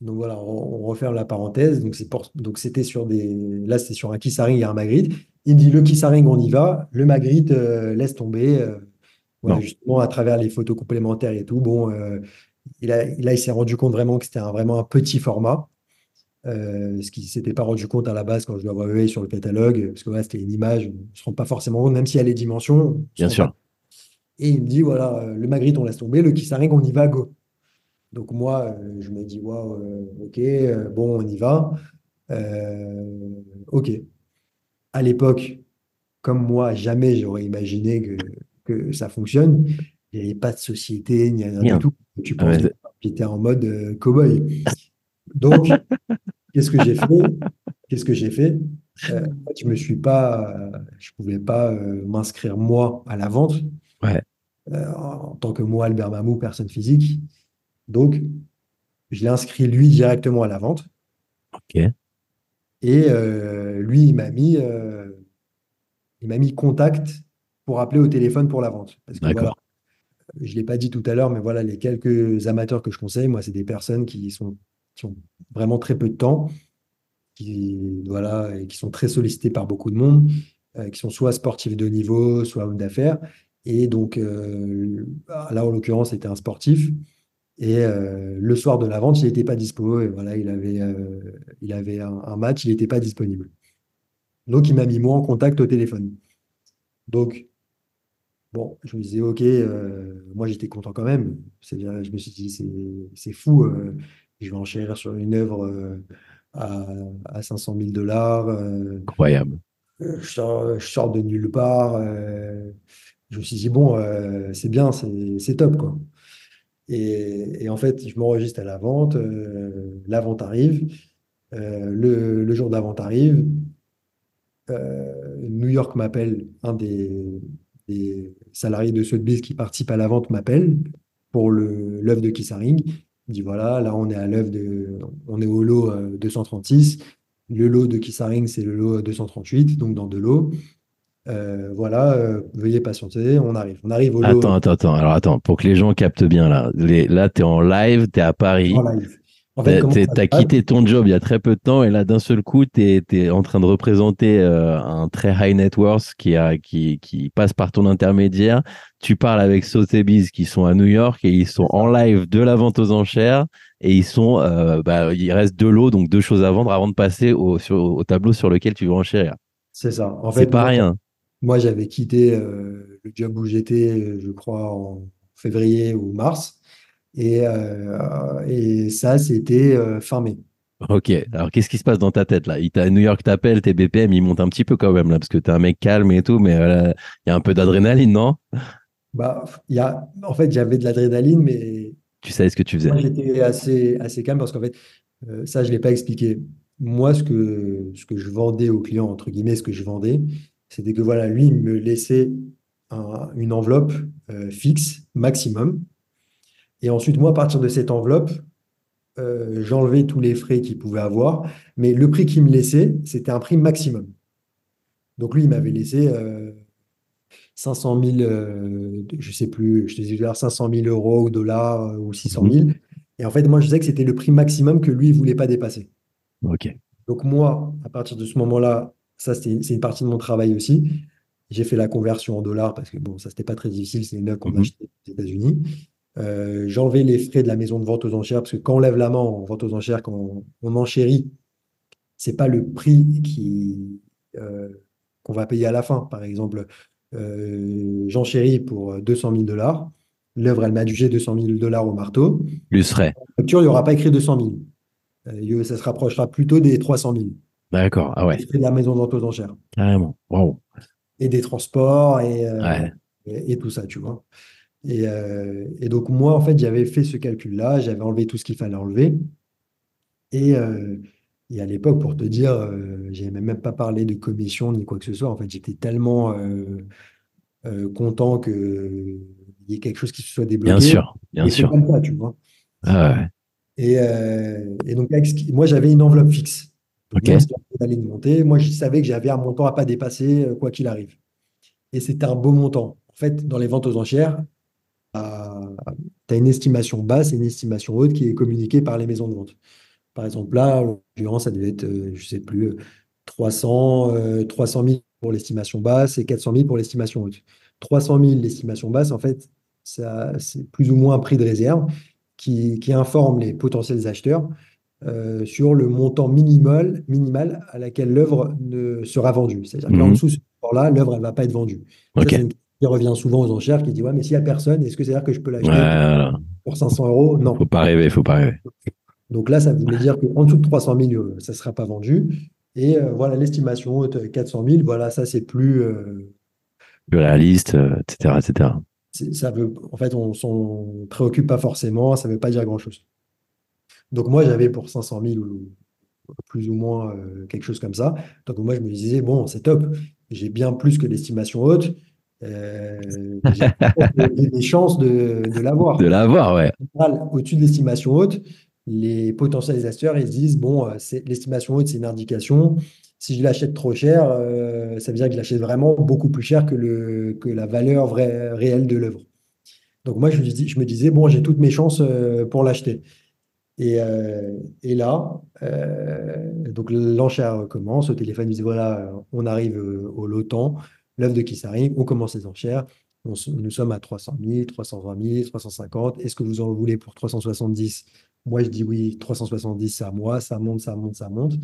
Donc voilà, on, on referme la parenthèse. Donc c'est donc c'était sur des, là c'est sur un Kissaring et un Magritte. Il me dit le Kissaring on y va, le Magritte euh, laisse tomber. euh, voilà, justement à travers les photos complémentaires et tout. Bon, euh, il a, là il s'est rendu compte vraiment que c'était un, vraiment un petit format. Euh, ce qui s'était pas rendu compte à la base quand je l'avais envoyé sur le catalogue, parce que ouais, c'était une image, on ne se rend pas forcément compte, même s'il y a les dimensions. on se Bien sûr. pas- Et il me dit voilà, euh, le Magritte on laisse tomber, le Kissaring on y va, go. Donc moi, euh, je me dis, waouh, euh, ok, bon, on y va. Euh, ok. À l'époque, comme moi, jamais j'aurais imaginé que, que ça fonctionne. Il n'y avait pas de société, ni rien Rien. du tout. Tu Ah penses ouais, que j'étais en mode euh, cow-boy. Donc, qu'est-ce que j'ai fait? Qu'est-ce que j'ai fait? Euh, je me suis pas, euh, je pouvais pas m'inscrire moi à la vente Ouais. en tant que moi, Albert Mamou, personne physique. Donc, je l'ai inscrit lui directement à la vente. Ok. Et lui, il m'a mis, il m'a mis contact pour appeler au téléphone pour la vente. Parce que voilà, je ne l'ai pas dit tout à l'heure, mais voilà, les quelques amateurs que je conseille, moi, c'est des personnes qui sont, qui ont vraiment très peu de temps, qui, voilà, et qui sont très sollicitées par beaucoup de monde, euh, qui sont soit sportifs de niveau, soit hommes d'affaires. Et donc, euh, là, en l'occurrence, c'était un sportif. Et euh, le soir de la vente, il n'était pas dispo. Et voilà, il avait, euh, il avait un, un match, il n'était pas disponible. Donc, il m'a mis moi en contact au téléphone. Donc, bon, je me disais, OK, euh, moi j'étais content quand même. Je me suis dit, c'est, fou, euh, je vais enchérir sur une œuvre euh, à, à 500 000 dollars. Incroyable. je sors, je sors de nulle part. je me suis dit, bon, c'est bien, c'est c'est top, quoi. Et, et en fait, je m'enregistre à la vente, la vente arrive, le, le jour de la vente arrive, New York m'appelle, un des, des salariés de Sotheby's qui participe à la vente m'appelle pour le- l'œuvre de Kissaring. Il dit, voilà, là on est à l'œuvre de, on est au lot euh, 236. Le lot de Kissaring, c'est le lot 238, donc dans deux lots. Euh, voilà, euh, veuillez patienter, on arrive. On arrive au lot Attends, attends, attends. Alors attends, pour que les gens captent bien là. Les- là, tu es en live, tu es à Paris. en live. En fait, T'as quitté ton job il y a très peu de temps et là, d'un seul coup, tu es, en train de représenter euh, un très high net worth qui, a, qui, qui passe par ton intermédiaire. Tu parles avec Sotheby's qui sont à New York et ils sont en live de la vente aux enchères et ils sont, euh, bah, il reste deux lots, donc deux choses à vendre avant de passer au, sur- au tableau sur lequel tu veux enchérir. C'est ça. En C'est fait, pas moi, rien. Moi, j'avais quitté euh, le job où j'étais, je crois, en février ou mars. Et, euh, et ça, c'était euh, fin mai. Ok, alors qu'est-ce qui se passe dans ta tête là? Il New York t'appelle, tes BPM ils montent un petit peu quand même là parce que t'es un mec calme et tout, mais euh, il y a un peu d'adrénaline, non? Bah, y a, en fait, j'avais de l'adrénaline, mais Tu savais ce que tu faisais. j'étais assez, assez calme parce qu'en fait, euh, ça, je ne l'ai pas expliqué. Moi, ce que, ce que je vendais aux clients, entre guillemets, ce que je vendais, c'était que voilà, lui, il me laissait un- une enveloppe euh, fixe, maximum. Et ensuite, moi, à partir de cette enveloppe, euh, j'enlevais tous les frais qu'il pouvait avoir, mais le prix qu'il me laissait, c'était un prix maximum. Donc lui, il m'avait laissé euh, 500 000, euh, je sais plus, je te disais 500 000 euros ou dollars euh, ou 600 000. Et en fait, moi, je disais que c'était le prix maximum que lui, il voulait pas dépasser. Ok. Donc moi, à partir de ce moment-là, ça, c'est une partie de mon travail aussi. J'ai fait la conversion en dollars parce que bon, ça, c'était pas très difficile, c'est une œuvre qu'on Mhm. achetait aux États-Unis. Euh, enlevé les frais de la maison de vente aux enchères parce que quand on lève la main en vente aux enchères, quand on, on enchérit, c'est pas le prix qui, euh, qu'on va payer à la fin. Par exemple, euh, j'enchéris pour 200 000 dollars. L'œuvre, elle m'a adjugé 200 000 dollars au marteau. Plus frais. La facture, il n'y aura pas écrit 200 000. Euh, ça se rapprochera plutôt des 300 000. D'accord. Ah ouais, Les frais de la maison de vente aux enchères. carrément. Waouh. Et des transports et, Ouais. et, et tout ça, tu vois. Et, euh, et donc, moi, en fait, j'avais fait ce calcul-là, j'avais enlevé tout ce qu'il fallait enlever. Et, euh, et à l'époque, pour te dire, euh, j'avais même pas parlé de commission ni quoi que ce soit. En fait, j'étais tellement content qu'il y ait quelque chose qui se soit débloqué. Bien sûr, bien Et sûr. comme ça, tu vois. Ah ouais. Et, euh, et donc, moi, j'avais une enveloppe fixe. Donc, Ok. même si on allait monter, moi, je savais que j'avais un montant à pas dépasser, quoi qu'il arrive. Et c'était un beau montant. En fait, dans les ventes aux enchères, as une estimation basse et une estimation haute qui est communiquée par les maisons de vente. Par exemple, là, en l'occurrence, ça devait être, euh, je ne sais plus, 300, 300 000 pour l'estimation basse et 400 000 pour l'estimation haute. 300 000, l'estimation basse, en fait, c'est plus ou moins un prix de réserve qui, informe les potentiels acheteurs euh, sur le montant minimal, minimal à laquelle l'œuvre sera vendue. C'est-à-dire qu'en mhm. dessous de ce là l'œuvre, elle ne va pas être vendue. Qui revient souvent aux enchères, qui dit Ouais, mais s'il n'y a personne, est-ce que c'est-à-dire que je peux l'acheter pour 500 euros? Non. Faut pas rêver, faut pas rêver. Donc là, ça voulait dire qu'en dessous de 300 000, euh, ça ne sera pas vendu. Et euh, voilà, l'estimation haute, 400 000, voilà, ça, c'est plus. plus réaliste, etc., etc ça veut, en fait, on ne préoccupe pas forcément, ça ne veut pas dire grand-chose. Donc moi, j'avais pour 500 000 ou plus ou moins euh, quelque chose comme ça. Donc moi, je me disais, bon, c'est top, j'ai bien plus que l'estimation haute. Euh, j'ai des chances de, de l'avoir. De l'avoir, ouais. Au-dessus de l'estimation haute, les potentiels acheteurs, ils se disent, bon, euh, l'estimation haute, c'est une indication si je l'achète trop cher, euh, ça veut dire que je l'achète vraiment beaucoup plus cher que, le, que la valeur vraie, réelle de l'œuvre. Donc moi, je, je, me disais, bon, j'ai toutes mes chances euh, pour l'acheter. Et, et, là, donc l'enchère commence, au téléphone, il dit, voilà, on arrive au lotant, l'œuvre de arrive, on commence les enchères, nous sommes à 300 000, 320 000, 350, est-ce que vous en voulez pour 370 Moi, je dis oui, 370, c'est à moi, ça monte, ça monte, ça monte.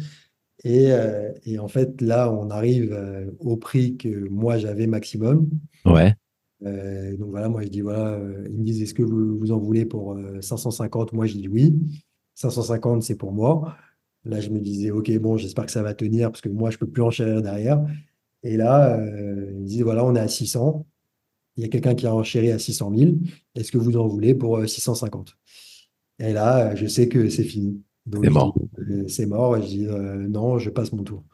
Euh, et, en fait, là, on arrive euh, au prix que moi j'avais maximum. Ouais. Euh, donc voilà, moi je dis voilà, ils me disent est-ce que vous, vous en voulez pour 550 Moi je dis oui. 550 c'est pour moi. Là je me disais ok bon j'espère que ça va tenir parce que moi je peux plus enchérir derrière. Et là ils me disent voilà on est à 600. Il y a quelqu'un qui a enchéri à 600 000. Est-ce que vous en voulez pour 650 Et là je sais que c'est fini. C'est mort. Euh, c'est mort. je dis euh, non, je passe mon tour.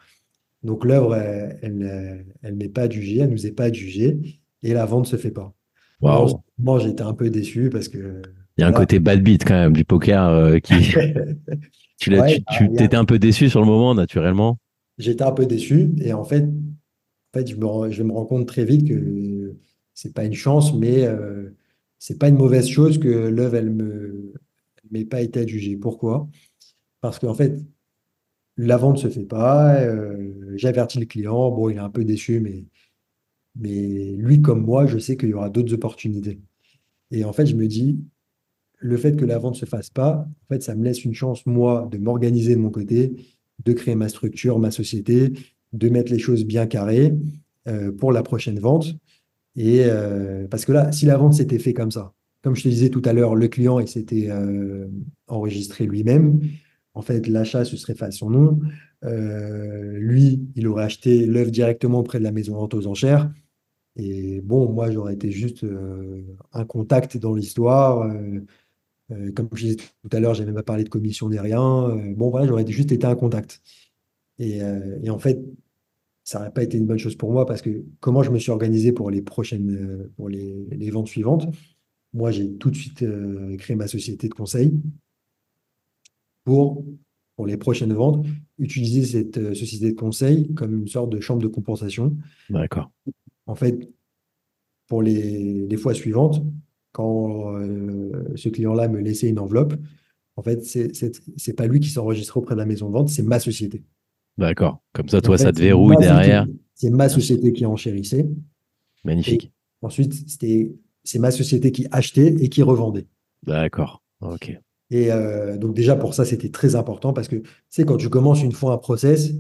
Donc l'œuvre, elle, elle, m'est pas adjugée, elle nous est pas adjugée et la vente se fait pas. Moi, j'étais un peu déçu parce que. Il y a un côté bad beat quand même du poker euh, qui. tu étais un peu déçu sur le moment, naturellement. J'étais un peu déçu et en fait, en fait je, me, rends compte très vite que c'est pas une chance, mais euh, c'est pas une mauvaise chose que l'œuvre, elle m'ait pas été adjugée. Pourquoi? Parce qu'en fait, la vente ne se fait pas. Euh, j'avertis le client. Bon, il est un peu déçu, mais, mais lui, comme moi, je sais qu'il y aura d'autres opportunités. Et en fait, je me dis, le fait que la vente ne se fasse pas, en fait, ça me laisse une chance, moi, de m'organiser de mon côté, de créer ma structure, ma société, de mettre les choses bien carrées euh, pour la prochaine vente. Et euh, parce que là, si la vente s'était fait comme ça, comme je te disais tout à l'heure, le client s'était enregistré lui-même. En fait, l'achat se serait fait à son nom. Euh, lui, il aurait acheté l'œuvre directement auprès de la maison vente aux enchères. Et bon, moi, j'aurais été juste euh, un contact dans l'histoire. Euh, comme je disais tout à l'heure, j'avais pas parlé de commission ni rien. bon, voilà, j'aurais juste été un contact. Et, en fait, ça n'aurait pas été une bonne chose pour moi parce que comment je me suis organisé pour les prochaines, pour les, les ventes suivantes, moi, j'ai tout de suite créé ma société de conseil pour, pour les prochaines ventes, utiliser cette euh, société de conseil comme une sorte de chambre de compensation. D'accord. En fait, pour les, les fois suivantes, quand euh, ce client-là me laissait une enveloppe, en fait, c'est n'est pas lui qui s'enregistre auprès de la maison de vente, c'est ma société. D'accord. Comme ça, toi, ça te verrouille derrière. C'est ma société qui enchérissait. Magnifique. ensuite, c'est ma société qui achetait et qui revendait. D'accord. OK. Et euh, donc déjà pour ça, c'était très important parce que tu sais, quand tu commences une fois un process,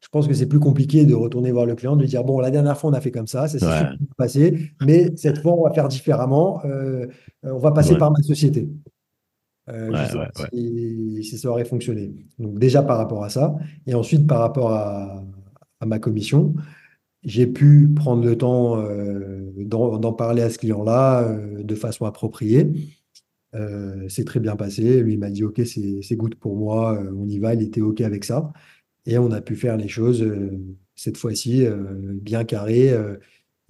je pense que c'est plus compliqué de retourner voir le client, de lui dire, bon, la dernière fois, on a fait comme ça, ça s'est passé, mais cette fois, on va faire différemment, euh, on va passer par ma société. Euh, si, ça aurait fonctionné. Donc déjà par rapport à ça, et ensuite par rapport à, à ma commission, j'ai pu prendre le temps d'en parler à ce client-là de façon appropriée. Euh, c'est très bien passé. Lui, m'a dit OK, c'est good pour moi, euh, on y va. Il était OK avec ça. Et on a pu faire les choses euh, cette fois-ci bien carrées.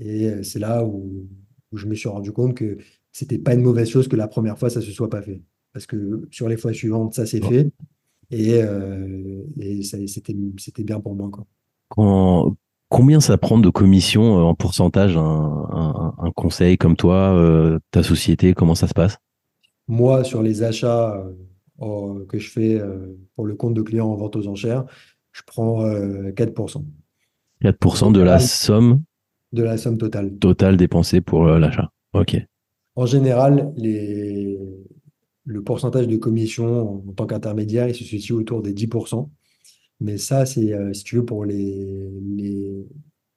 et c'est là où, je me suis rendu compte que c'était pas une mauvaise chose que la première fois, ça se soit pas fait. Parce que sur les fois suivantes, ça s'est fait. Et, et c'était bien pour moi. Quoi. Quand, Combien ça prend de commission euh, en pourcentage un, un- un conseil comme toi, euh, ta société, comment ça se passe? Moi, sur les achats euh, que je fais euh, pour le compte de clients en vente aux enchères, je prends euh, 4% 4% de la somme? De la somme totale. totale dépensée pour euh, l'achat. Ok. En général, les... le pourcentage de commission en tant qu'intermédiaire, il se situe autour des 10%. Mais ça, c'est, euh, si tu veux, pour les,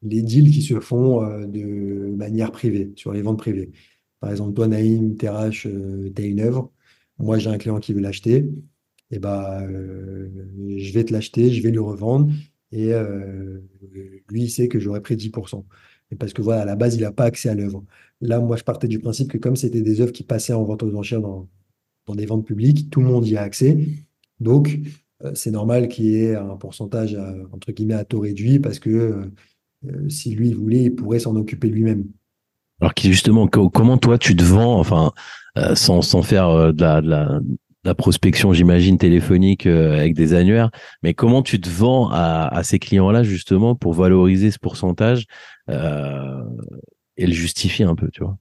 les, deals qui se font euh, de manière privée, sur les ventes privées. Par exemple, toi, Naïm, TRH, tu as une œuvre. Moi, j'ai un client qui veut l'acheter. Et bah, euh, je vais te l'acheter, je vais lui revendre. Et euh, lui, il sait que j'aurais pris 10%. Et parce que voilà, à la base, il n'a pas accès à l'œuvre. Là, moi, je partais du principe que comme c'était des œuvres qui passaient en vente aux enchères dans, dans des ventes publiques, tout le monde y a accès. Donc, euh, c'est normal qu'il y ait un pourcentage, à- entre guillemets, à taux réduit, parce que euh, euh, si lui voulait, il pourrait s'en occuper lui-même. Alors justement, co- comment toi tu te vends, enfin, euh, sans, sans faire euh, de la, prospection, j'imagine, téléphonique euh, avec des annuaires, mais comment tu te vends à, ces clients-là justement pour valoriser ce pourcentage euh, et le justifier un peu, tu vois?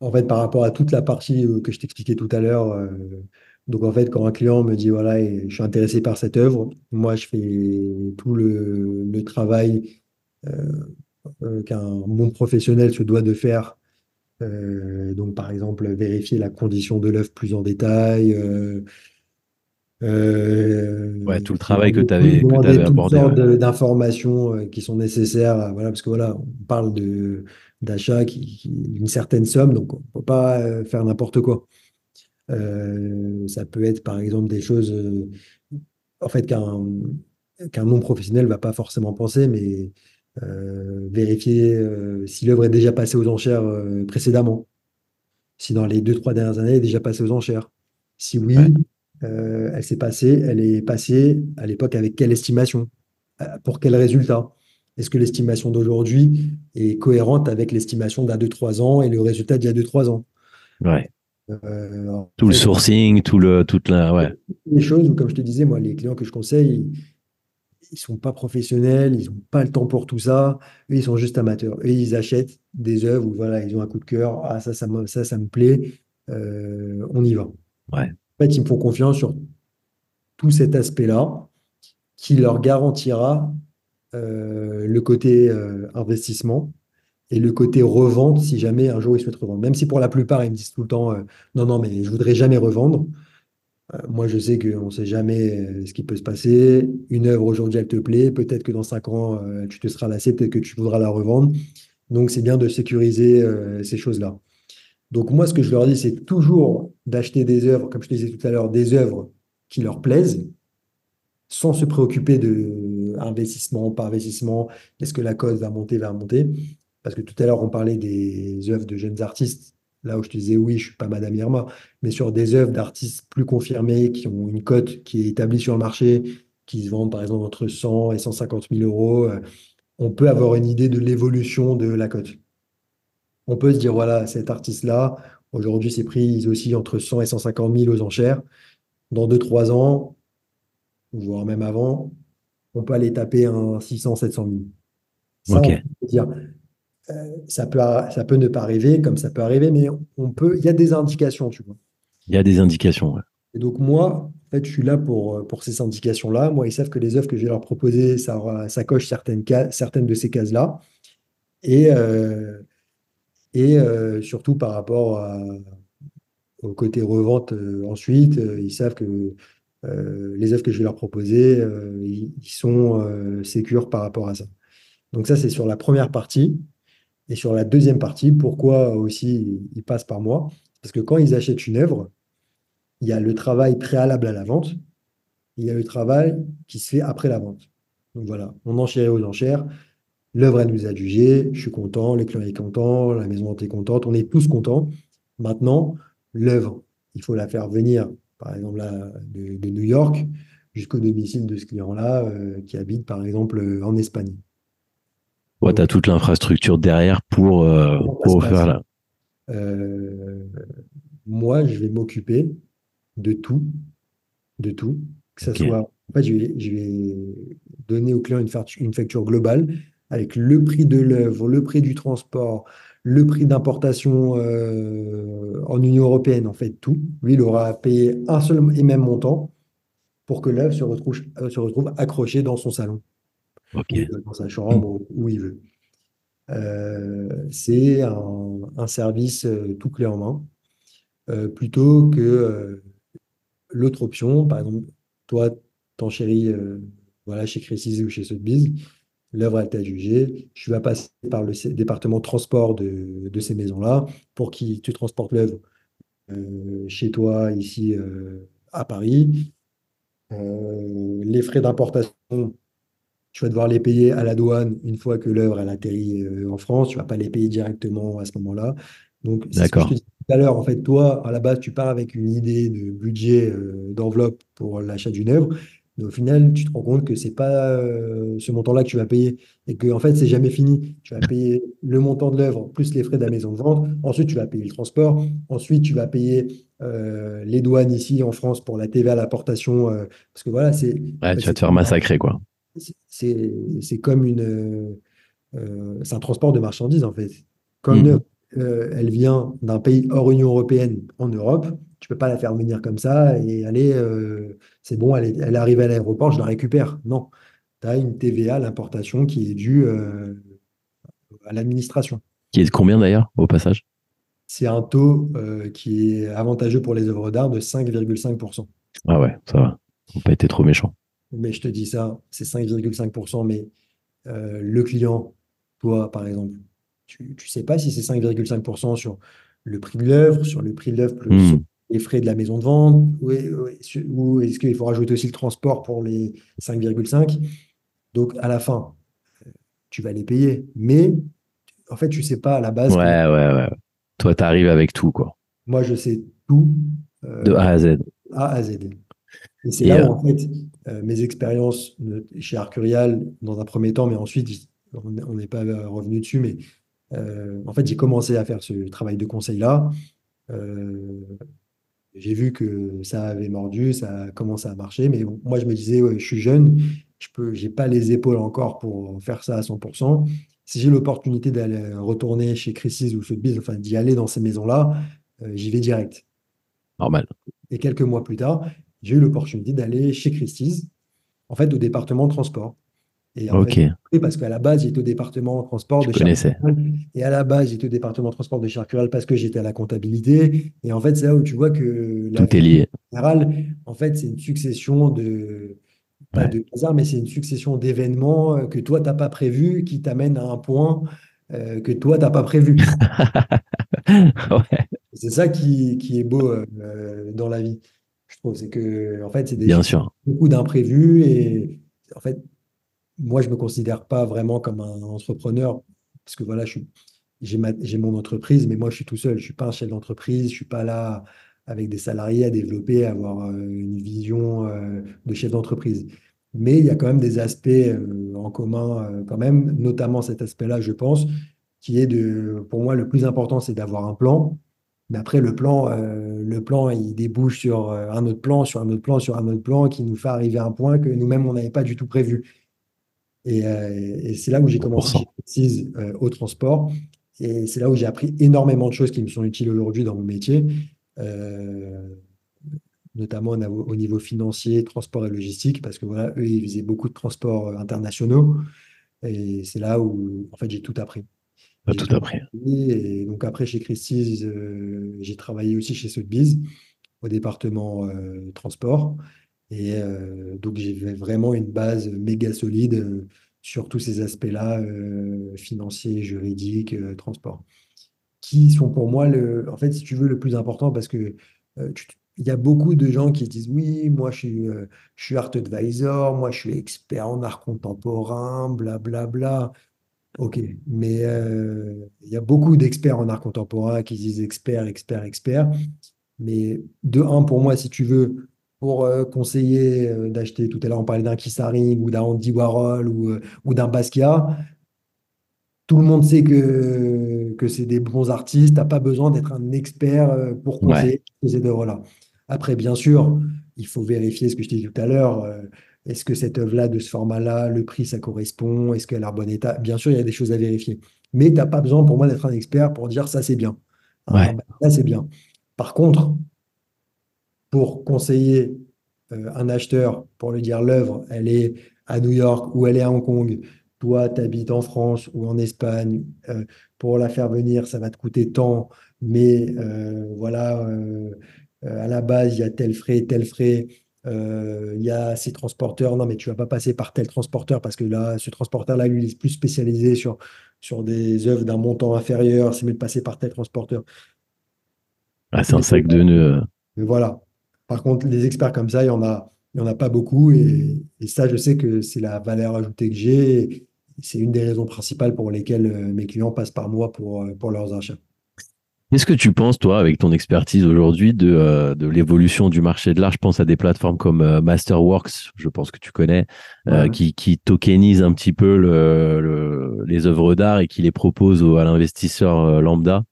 En fait, par rapport à toute la partie euh, que je t'expliquais tout à l'heure, euh, donc en fait, quand un client me dit, voilà, je suis intéressé par cette œuvre, moi, je fais tout le, le travail euh, qu'un bon professionnel se doit de faire. Euh, donc, par exemple, vérifier la condition de l'œuvre plus en détail. euh, Ouais, tout le travail que tu avais, que toutes abordé. sortes ouais. d'informations qui sont nécessaires. Voilà, parce que voilà, on parle de d'achat d'une certaine somme, donc on ne peut pas euh, faire n'importe quoi. Euh, ça peut être par exemple des choses euh, en fait qu'un qu'un non-professionnel ne va pas forcément penser, mais euh, vérifier si l'œuvre est déjà passée aux enchères précédemment, si dans les deux, trois dernières années, elle est déjà passée aux enchères. Si oui, elle s'est passée, elle est passée à l'époque avec quelle estimation? Pour quel résultat? Est-ce que l'estimation d'aujourd'hui est cohérente avec l'estimation d'il y a deux, trois ans et le résultat d'il y a deux, trois ans? Ouais. Euh, Tout le sourcing, tout le, toute la, ouais. les choses comme je te disais, moi, les clients que je conseille, ils ne sont pas professionnels, ils n'ont pas le temps pour tout ça. Ils sont juste amateurs. Eux, ils achètent des œuvres où voilà, ils ont un coup de cœur. Ah, ça, ça, me- ça, ça me plaît. Euh, on y va. Ouais. En fait, ils me font confiance sur tout cet aspect-là qui leur garantira le côté euh, investissement et le côté revente si jamais un jour ils souhaitent revendre. Même si pour la plupart, ils me disent tout le temps euh, non, non, mais je voudrais jamais revendre. Euh, moi, je sais qu'on ne sait jamais euh, ce qui peut se passer. Une œuvre aujourd'hui, elle te plaît. Peut-être que dans cinq ans, euh, tu te seras lassé. Peut-être que tu voudras la revendre. Donc, c'est bien de sécuriser euh, ces choses-là. Donc, moi, ce que je leur dis, c'est toujours d'acheter des œuvres, comme je te disais tout à l'heure, des œuvres qui leur plaisent, sans se préoccuper de investissement, pas investissement. Est-ce que la cause va monter, va monter? Parce que tout à l'heure, on parlait des œuvres de jeunes artistes. Là où je te disais, oui, je suis pas Madame Irma, mais sur des œuvres d'artistes plus confirmés, qui ont une cote qui est établie sur le marché, qui se vendent par exemple entre 100 et 150 000 euros, euh, on peut avoir une idée de l'évolution de la cote. On peut se dire, voilà, cet artiste-là, aujourd'hui, ses prix, ils oscillent entre 100 et 150 000 aux enchères. Dans 2-3 ans, voire même avant, on peut aller taper un 600, 700 000. Ça, Ok. on peut dire, euh, ça peut, ça peut ne pas arriver, comme ça peut arriver, mais on peut, il y a des indications, tu vois. Il y a des indications. ouais. Et donc moi, en fait, je suis là pour, euh, pour ces indications-là. Moi, ils savent que les œuvres que je vais leur proposer, ça, ça coche certaines, certaines de ces cases-là. Et, euh, et euh, surtout par rapport à- au côté revente euh, ensuite, ils savent que euh, les œuvres que je vais leur proposer, euh, ils, sont euh, sécures par rapport à ça. Donc ça, c'est sur la première partie. Et sur la deuxième partie, pourquoi aussi ils passent par moi? Parce que quand ils achètent une œuvre, il y a le travail préalable à la vente, il y a le travail qui se fait après la vente. Donc voilà, on enchérit aux enchères, l'œuvre elle nous a jugé, je suis content, le client est content, la maison est contente, on est tous contents. Maintenant, l'œuvre, il faut la faire venir, par exemple là, de, de New York jusqu'au domicile de ce client-là euh, qui habite par exemple euh, en Espagne. Ouais, tu as toute l'infrastructure derrière pour, euh, pour faire. Euh, moi, je vais m'occuper de tout, de tout, que ça Ok. soit. En fait, je vais, je vais donner au client une facture globale avec le prix de l'œuvre, le prix du transport, le prix d'importation euh, en Union européenne, en fait, tout. Lui, il aura payé un seul et même montant pour que l'œuvre se retrouve, euh, se retrouve accrochée dans son salon, ou dans sa chambre, où il veut. Euh, c'est un, un service tout clé en main, plutôt que l'autre option. Par exemple, toi, ton chéri, voilà, chez Crisis ou chez Sotheby's, l'œuvre a été jugée. Tu vas passer par le département transport de, de ces maisons-là pour qui tu transportes l'œuvre euh, chez toi, ici euh, à Paris. Euh, les frais d'importation, tu vas devoir les payer à la douane une fois que l'œuvre elle atterrit en France. Tu vas pas les payer directement à ce moment-là. Donc, c'est ce que je te disais tout à l'heure. En fait, toi, à la base, tu pars avec une idée de budget, d'enveloppe pour l'achat d'une œuvre. Mais au final, tu te rends compte que c'est pas euh, ce montant-là que tu vas payer et que en fait, c'est jamais fini. Tu vas payer le montant de l'œuvre plus les frais de la maison de vente. Ensuite, tu vas payer le transport. Ensuite, tu vas payer euh, les douanes ici en France pour la TVA à l'importation. euh, parce que voilà, c'est Ouais, tu vas te faire massacrer, quoi. c'est comme une, euh, c'est un transport de marchandises en fait. Œuvre, euh, elle vient d'un pays hors Union européenne en Europe, tu peux pas la faire venir comme ça et aller, euh, c'est bon, elle est, elle arrive à l'aéroport, je la récupère. Non, tu as une TVA l'importation qui est due euh, à l'administration. Qui est de combien d'ailleurs, au passage? C'est un taux euh, qui est avantageux pour les œuvres d'art de 5,5%. Ah ouais, ça va. Faut pas été trop méchant. Mais je te dis ça, c'est 5,5%, mais le client, toi, par exemple, tu ne sais pas si c'est 5,5% sur le prix de l'œuvre, sur le prix de l'œuvre plus Hmm. Les frais de la maison de vente, ou, est-ce qu'il faut rajouter aussi le transport pour les 5,5? Donc, à la fin, euh, tu vas les payer. Mais, en fait, tu ne sais pas à la base Ouais, que ouais, ouais. Toi, t'arrives avec tout, quoi. moi, je sais tout euh, De A à Z. A à Z. Et c'est là euh, où, en fait, euh, mes expériences chez Arcurial, dans un premier temps, mais ensuite, on n'est pas revenu dessus, mais en fait, j'ai commencé à faire ce travail de conseil-là. J'ai vu que ça avait mordu, ça a commencé à marcher, mais bon, moi, je me disais, ouais, je suis jeune, je peux, j'ai pas les épaules encore pour faire ça à 100%. Si j'ai l'opportunité d'aller retourner chez Crisis ou Sotheby's, enfin, d'y aller dans ces maisons-là, euh, j'y vais direct. Normal. Et quelques mois plus tard, j'ai eu l'opportunité d'aller chez Christie's, en fait, au département transport. Et en Ok. fait, oui, parce qu'à la base, j'étais au département transport Je de connaissais. Et à la base, j'étais au département transport de chez Arcurial parce que j'étais à la comptabilité. Et en fait, c'est là où tu vois que la Tout est lié. générale, en fait, c'est une succession de, pas Ouais. de hasard, mais c'est une succession d'événements euh, que toi, tu n'as pas prévu, qui t'amènent à un point euh, que toi, tu n'as pas prévu. Ouais, C'est ça qui, qui est beau euh, dans la vie, je trouve. C'est que, en fait, c'est des bien sûr. beaucoup d'imprévus et en fait, moi, je me considère pas vraiment comme un entrepreneur parce que voilà, j'ai mon entreprise, mais moi, je suis tout seul. Je suis pas un chef d'entreprise. Je suis pas là avec des salariés à développer, à avoir euh, une vision euh, de chef d'entreprise. Mais il y a quand même des aspects euh, en commun, quand même, notamment cet aspect-là, je pense, qui est de, pour moi, le plus important, c'est d'avoir un plan. Mais après, le plan, le plan, il débouche sur un autre plan, sur un autre plan, sur un autre plan, qui nous fait arriver à un point que nous-mêmes, on n'avait pas du tout prévu. Et, euh, et c'est là où j'ai commencé 100%. chez Precis, euh, au transport. Et c'est là où j'ai appris énormément de choses qui me sont utiles aujourd'hui dans mon métier, euh, notamment au niveau, au niveau financier, transport et logistique, parce que voilà, eux, ils faisaient beaucoup de transports internationaux. Et c'est là où, en fait, j'ai tout appris. J'ai tout appris. Et donc après, chez Christie's, euh, j'ai travaillé aussi chez Sotheby's au département euh, transport. Et euh, donc j'ai vraiment une base méga solide euh, sur tous ces aspects-là, euh, financiers, juridiques, euh, transport, qui sont pour moi, le, en fait, si tu veux, le plus important parce que il y a beaucoup de gens qui disent oui, moi je suis, je suis art advisor, moi je suis expert en art contemporain, blablabla. Ok, mais il y a beaucoup d'experts en art contemporain qui disent expert, expert, expert. Mais de un, pour moi, si tu veux, pour euh, conseiller euh, d'acheter, tout à l'heure on parlait d'un Keith Haring ou d'un Andy Warhol ou, euh, ou d'un Basquiat, tout le monde sait que, que c'est des bons artistes. Tu n'as pas besoin d'être un expert pour Ouais. conseiller ces œuvres-là. Après, bien sûr, il faut vérifier ce que je t'ai dit tout à l'heure. est-ce que cette œuvre-là, de ce format-là, le prix, ça correspond? Est-ce qu'elle est en bon état? Bien sûr, il y a des choses à vérifier. Mais tu n'as pas besoin pour moi d'être un expert pour dire ça, c'est bien. Ouais. ça, c'est bien. Par contre, pour conseiller euh, un acheteur, pour lui dire l'œuvre, elle est à New York ou elle est à Hong Kong, toi, tu habites en France ou en Espagne, euh, pour la faire venir, ça va te coûter tant, mais euh, voilà, à la base, il y a tel frais, tel frais. il y a ces transporteurs, non, mais tu vas pas passer par tel transporteur parce que là, ce transporteur-là, lui, il est plus spécialisé sur, sur des œuvres d'un montant inférieur, c'est mieux de passer par tel transporteur. Ah, c'est un sac de nœuds. Voilà. Par contre, les experts comme ça, il y en a, il y en a pas beaucoup. Et, et ça, je sais que c'est la valeur ajoutée que j'ai. C'est une des raisons principales pour lesquelles euh, mes clients passent par moi pour, euh, pour leurs achats. Qu'est-ce que tu penses, toi, avec ton expertise aujourd'hui, de, euh, de l'évolution du marché de l'art? Je pense à des plateformes comme euh, Masterworks, je pense que tu connais, euh, Ouais. qui, qui tokenisent un petit peu le, le- les œuvres d'art et qui les proposent à l'investisseur lambda.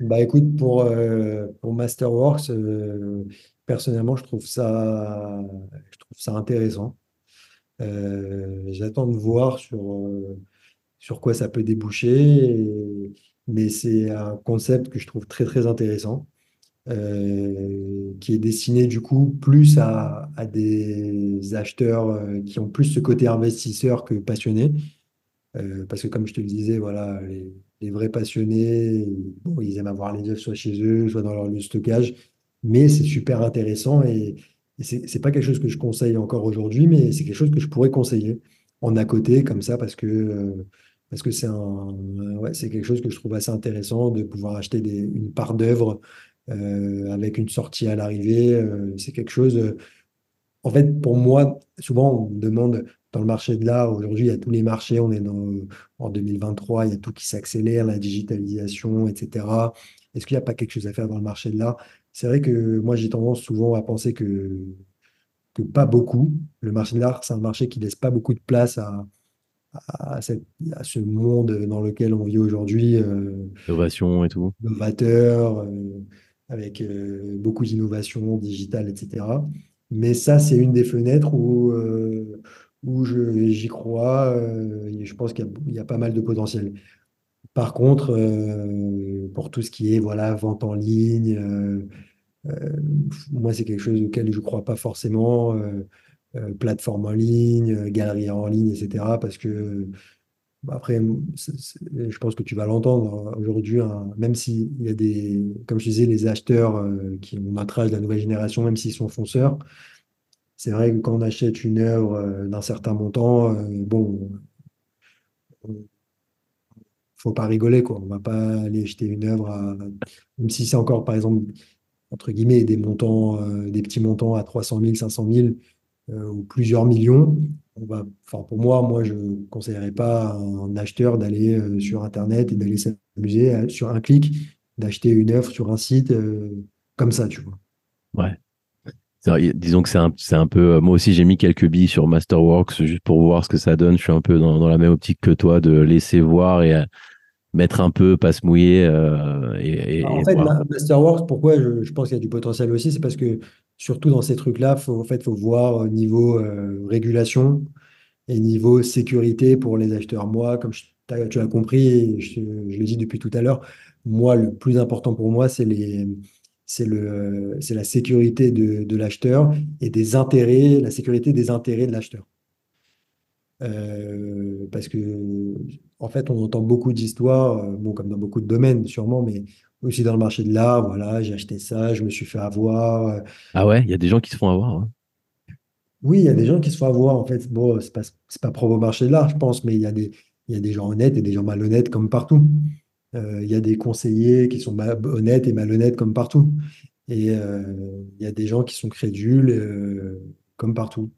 Bah écoute, pour, pour Masterworks, personnellement, je trouve ça, je trouve ça intéressant. Euh, j'attends de voir sur, euh, sur quoi ça peut déboucher, mais c'est un concept que je trouve très très intéressant, euh, qui est destiné du coup plus à, à des acheteurs qui ont plus ce côté investisseur que passionné. Parce que comme je te le disais, voilà, les, vrais passionnés, ils aiment avoir les œuvres soit chez eux, soit dans leur lieu de stockage, mais c'est super intéressant et, et c'est pas quelque chose que je conseille encore aujourd'hui, mais c'est quelque chose que je pourrais conseiller en à côté comme ça parce que euh, parce que c'est un, ouais, quelque chose que je trouve assez intéressant de pouvoir acheter une part d'œuvre euh, avec une sortie à l'arrivée. euh, c'est quelque chose. euh, en fait, pour moi, souvent, on me demande dans le marché de l'art, aujourd'hui, il y a tous les marchés, on est dans, en 2023, il y a tout qui s'accélère, la digitalisation, etc. Est-ce qu'il n'y a pas quelque chose à faire dans le marché de l'art? C'est vrai que moi, j'ai tendance souvent à penser que, que pas beaucoup. Le marché de l'art, c'est un marché qui laisse pas beaucoup de place à, à, cette- à ce monde dans lequel on vit aujourd'hui. euh, Innovation et tout. novateur, euh, avec euh, beaucoup d'innovation digitale, etc. Mais ça, c'est une des fenêtres où, j'y crois. je pense qu'il y a pas mal de potentiel. Par contre, euh, pour tout ce qui est voilà, vente en ligne, euh, euh, moi, c'est quelque chose auquel je ne crois pas forcément. plateforme en ligne, galerie en ligne, etc. Parce que bah, Après, je pense que tu vas l'entendre euh, aujourd'hui, hein, même s'il y a des, comme je disais, les acheteurs qui ont notre âge, la nouvelle génération, même s'ils sont fonceurs, c'est vrai que quand on achète une œuvre d'un certain montant, bon, faut pas rigoler, quoi. On va pas aller acheter une œuvre, à- même si c'est encore, par exemple, entre guillemets, des montants, euh, des petits montants à 300 000, 500 000 euh, ou plusieurs millions. On va, enfin, pour moi, moi, je conseillerais pas un acheteur d'aller euh, sur Internet et d'aller s'amuser sur un clic, d'acheter une œuvre sur un site euh, comme ça, tu vois. Ouais. Disons que c'est un, peu. Moi aussi, j'ai mis quelques billes sur Masterworks juste pour voir ce que ça donne. Je suis un peu dans, dans la même optique que toi de laisser voir et mettre un peu, pas se mouiller. euh, et, et- En et fait, voir. Ma- Masterworks, pourquoi je, je pense qu'il y a du potentiel aussi, c'est parce que surtout dans ces trucs-là, faut, en fait, faut voir au niveau euh, régulation et niveau sécurité pour les acheteurs. Moi, comme je- tu as compris, je, je le dis depuis tout à l'heure, moi, le plus important pour moi, c'est les, c'est le, c'est la sécurité de, de l'acheteur et des intérêts, la sécurité des intérêts de l'acheteur. Euh, parce que, en fait, on entend beaucoup d'histoires, euh, bon, comme dans beaucoup de domaines, sûrement, mais aussi dans le marché de l'art, voilà, j'ai acheté ça, je me suis fait avoir. euh, Ah ouais, il y a des gens qui se font avoir. hein. Oui, il y a des gens qui se font avoir, en fait. Bon, c'est pas, propre au marché de l'art, je pense, mais il y a des, il y a des gens honnêtes et des gens malhonnêtes comme partout. Euh, il y a des conseillers qui sont honnêtes et malhonnêtes comme partout. Et euh, il y a des gens qui sont crédules euh, comme partout.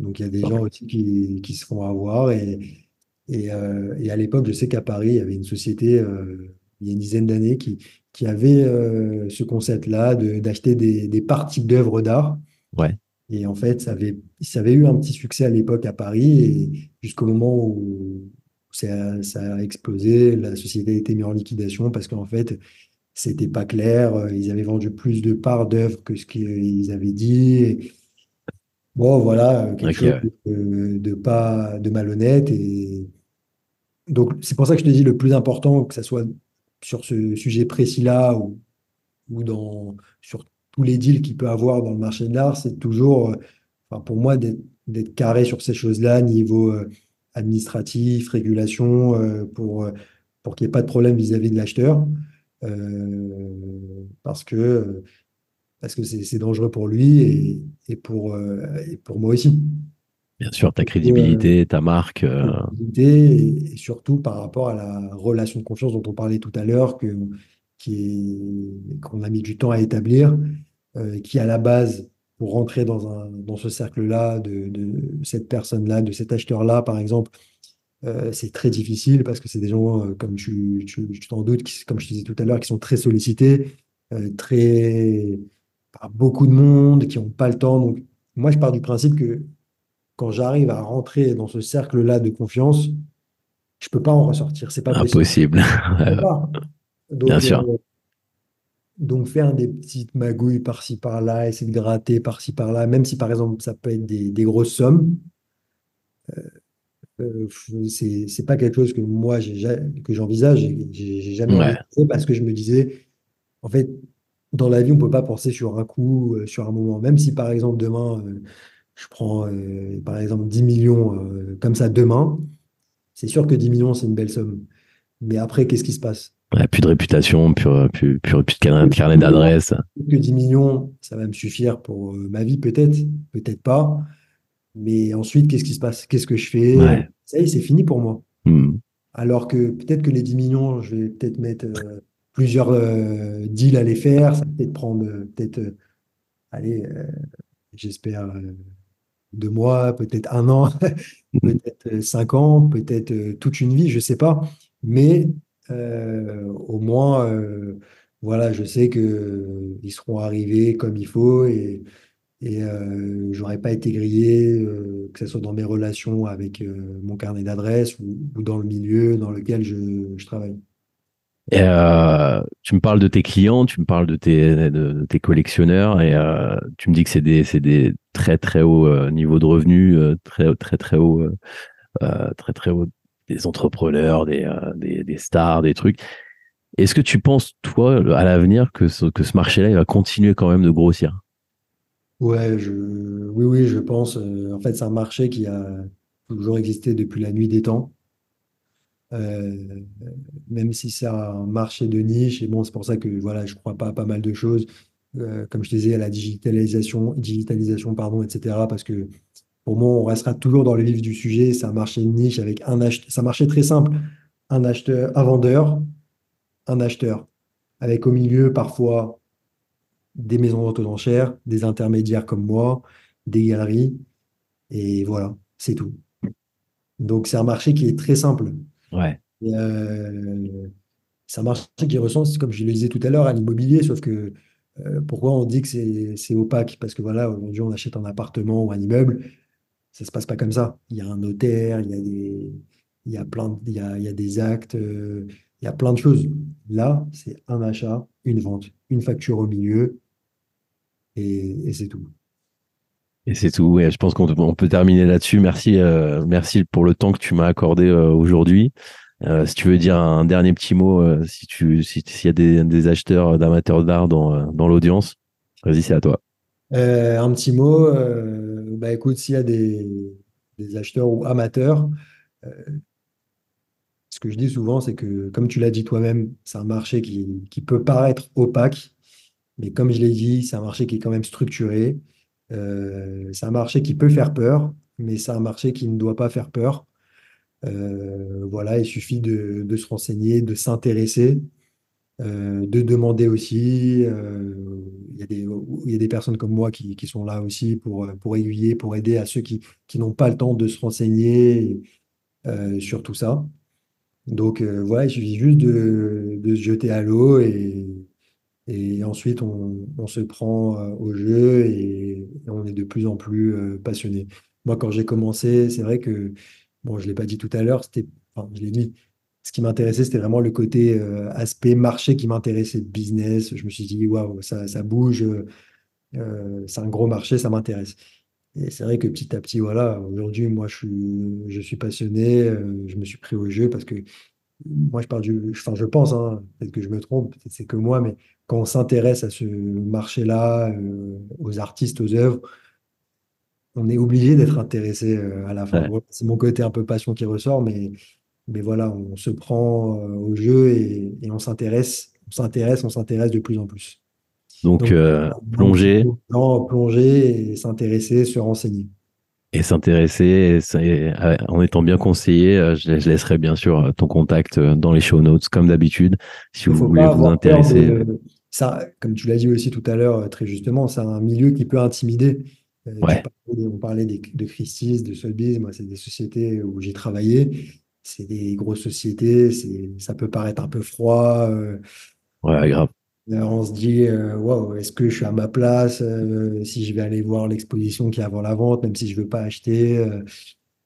Donc il y a des gens aussi qui, qui se font avoir. Et, et, euh, et à l'époque, je sais qu'à Paris, il y avait une société, euh, il y a une dizaine d'années, qui, qui avait euh, ce concept-là de- d'acheter des, des parties d'œuvres d'art. Ouais. Et en fait, ça avait, ça avait eu un petit succès à l'époque à Paris, et jusqu'au moment où ça, ça a explosé, la société a été mise en liquidation parce qu'en fait, c'était pas clair, ils avaient vendu plus de parts d'œuvres que ce qu'ils avaient dit. Bon, voilà, quelque chose de, de pas de malhonnête. Et donc, c'est pour ça que je te dis le plus important, que ce soit sur ce sujet précis-là ou, ou dans, sur tous les deals qu'il peut avoir dans le marché de l'art, c'est toujours, euh, pour moi, d'être carré sur ces choses-là, niveau euh, administratif, régulation, euh, pour, pour qu'il n'y ait pas de problème vis-à-vis de l'acheteur. Parce que, parce que c'est dangereux pour lui et, pour, et pour moi aussi. Bien sûr, ta Euh, crédibilité, ta marque. euh, crédibilité et, et surtout par rapport à la relation de confiance dont on parlait tout à l'heure, que, qui est- qu'on a mis du temps à établir, euh, qui à la base, pour rentrer dans un, dans ce cercle-là, de, de cette personne-là, de cet acheteur-là, par exemple, euh, c'est très difficile parce que c'est des gens, euh, comme tu, tu, tu t'en doutes, qui, comme je te disais tout à l'heure, qui sont très sollicités, euh, très, par beaucoup de monde, qui n'ont pas le temps. Donc, moi, je pars du principe que quand j'arrive à rentrer dans ce cercle-là de confiance, je peux pas en ressortir. C'est pas possible. impossible. Pas. Bien Donc, sûr. euh, donc faire des petites magouilles par-ci par-là, essayer de gratter par-ci par-là, même si par exemple ça peut être des, des grosses sommes, euh, c'est c'est pas quelque chose que moi que j'envisage. J'ai jamais Ouais. parce que je me disais, en fait, dans la vie, on peut pas penser sur un coup, euh, sur un moment. Même si par exemple demain, euh, je prends euh, par exemple 10 millions euh, comme ça demain, c'est sûr que 10 millions, c'est une belle somme. Mais après, qu'est-ce qui se passe? Ouais, plus de réputation, plus, plus, plus, plus de carnet, d'adresse. Peut-être que 10 millions, ça va me suffire pour euh, ma vie, peut-être, peut-être pas. Mais ensuite, qu'est-ce qui se passe? Qu'est-ce que je fais? Ouais. Ça y est, c'est fini pour moi. Hmm. Alors que peut-être que les 10 millions, je vais peut-être mettre euh, plusieurs euh, deals à les faire. Ça va peut-être prendre, euh, peut-être, euh, allez, euh, j'espère euh, deux mois, peut-être un an, peut-être euh, cinq ans, peut-être euh, toute une vie, je sais pas. Mais euh, au moins, euh, voilà, je sais que euh, ils seront arrivés comme il faut et, et j'aurais pas été grillé, que ce soit dans mes relations avec mon carnet d'adresses ou, ou dans le milieu dans lequel je, je travaille. Et, euh, tu me parles de tes clients, tu me parles de tes, de, tes collectionneurs et euh, tu me dis que c'est des, des très très hauts euh, niveaux de revenus, euh, très très très haut, euh, euh, très très haut, des entrepreneurs, des, des, des stars, des trucs. Est-ce que tu penses toi à l'avenir que ce, que ce marché-là il va continuer quand même de grossir? Ouais, je, oui, oui, je pense. en fait, c'est un marché qui a toujours existé depuis la nuit des temps. Euh, même si c'est un marché de niche, et bon, c'est pour ça que voilà, je crois pas à pas mal de choses, euh, comme je disais, à la digitalisation, digitalisation, pardon, etc. Parce que pour moi, on restera toujours dans le vif du sujet. C'est un marché de niche avec un acheteur. C'est un marché très simple. Un acheteur, un vendeur, un acheteur. Avec au milieu parfois des maisons de des intermédiaires comme moi, des galeries, et voilà, c'est tout. Donc c'est un marché qui est très simple. Ouais. Et, euh, c'est qui comme je le disais tout à l'heure, à l'immobilier, sauf que euh, pourquoi on dit que c'est c'est opaque? Parce que voilà, aujourd'hui on achète un appartement ou un immeuble, ça se passe pas comme ça. Il y a un notaire, il y a des, il y a plein, il y a, il y a des actes, euh, il y a plein de choses. Là, c'est un achat, une vente, une facture au milieu, et c'est tout. Et c'est tout. Je pense qu'on on peut terminer là-dessus. Merci, euh, merci pour le temps que tu m'as accordé euh, aujourd'hui. Euh, si tu veux dire un dernier petit mot, si tu, si, s'il y a des, acheteurs d'amateurs d'art dans, l'audience, vas-y, c'est à toi. Un petit mot, bah écoute, s'il y a des, acheteurs ou amateurs, ce que je dis souvent, c'est que, comme tu l'as dit toi-même, c'est un marché qui peut paraître opaque, mais comme je l'ai dit, c'est un marché qui est quand même structuré. Euh, c'est un marché qui peut faire peur, mais c'est un marché qui ne doit pas faire peur. Euh, voilà, il suffit de, se renseigner, de s'intéresser, euh, de demander aussi. il y a des, personnes comme moi qui, sont là aussi pour, pour aiguiller, pour aider à ceux qui, qui n'ont pas le temps de se renseigner sur tout ça. Donc voilà, il suffit juste de, de se jeter à l'eau et, et ensuite on, se prend euh, au jeu et, on est de plus en plus euh, passionné. Moi, quand j'ai commencé, c'est vrai que, bon, je ne l'ai pas dit tout à l'heure, c'était, je l'ai dit, ce qui m'intéressait, c'était vraiment le côté euh, aspect marché qui m'intéressait, business. Je me suis dit, waouh, ça, ça bouge, c'est un gros marché, ça m'intéresse. Et c'est vrai que petit à petit, voilà, aujourd'hui, moi, je suis, je suis passionné, je me suis pris au jeu parce que moi, je parle du, enfin, je pense, hein, peut-être que je me trompe, peut-être c'est que moi, mais quand on s'intéresse à ce marché-là, euh, aux artistes, aux œuvres, on est obligé d'être intéressé euh, à la fin. Ouais. Voilà, c'est mon côté un peu passion qui ressort, mais, mais voilà, on se prend euh, au jeu et, et on s'intéresse, on s'intéresse, on s'intéresse de plus en plus. Donc, Donc, plonger non, plonger et s'intéresser, se renseigner. Et s'intéresser euh, en étant bien conseillé, euh, je, je laisserai bien sûr euh, ton contact dans les show notes, comme d'habitude, si vous voulez vous intéresser. de ça, comme tu l'as dit aussi tout à l'heure, très justement, c'est un milieu qui peut intimider. Ouais, on parlait des- de Christie's, de Sotheby's, moi, c'est des sociétés où j'ai travaillé. C'est des grosses sociétés, ça peut paraître un peu froid. euh, ouais, grave. Euh, on se dit, euh, waouh, est-ce que je suis à ma place euh, si je vais aller voir l'exposition qui est avant la vente, même si je veux pas acheter.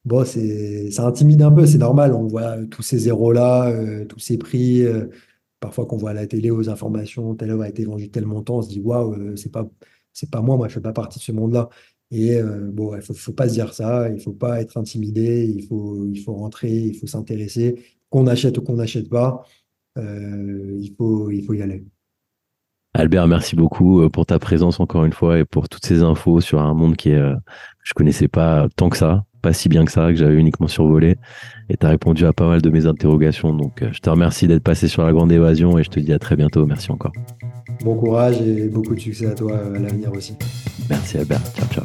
bon, c'est, ça intimide un peu, c'est normal. On voit tous ces zéros-là, tous ces prix. parfois, qu'on voit à la télé, aux informations, telle œuvre a été vendue tel montant, on se dit, waouh, c'est pas, c'est pas moi, moi, je fais pas partie de ce monde-là. Et bon, il faut, faut pas se dire ça, il faut pas être intimidé, il faut, il faut rentrer, il faut s'intéresser, qu'on achète ou qu'on n'achète pas, il faut, il faut y aller. Albert, merci beaucoup euh, pour ta présence encore une fois et pour toutes ces infos sur un monde qui est, euh, que je connaissais pas tant que ça, pas si bien que ça, que j'avais uniquement survolé. Et tu as répondu à pas mal de mes interrogations. Donc, euh, je te remercie d'être passé sur la grande évasion et je te dis à très bientôt. Merci encore. Bon courage et beaucoup de succès à toi euh, à l'avenir aussi. Merci Albert. Ciao, ciao.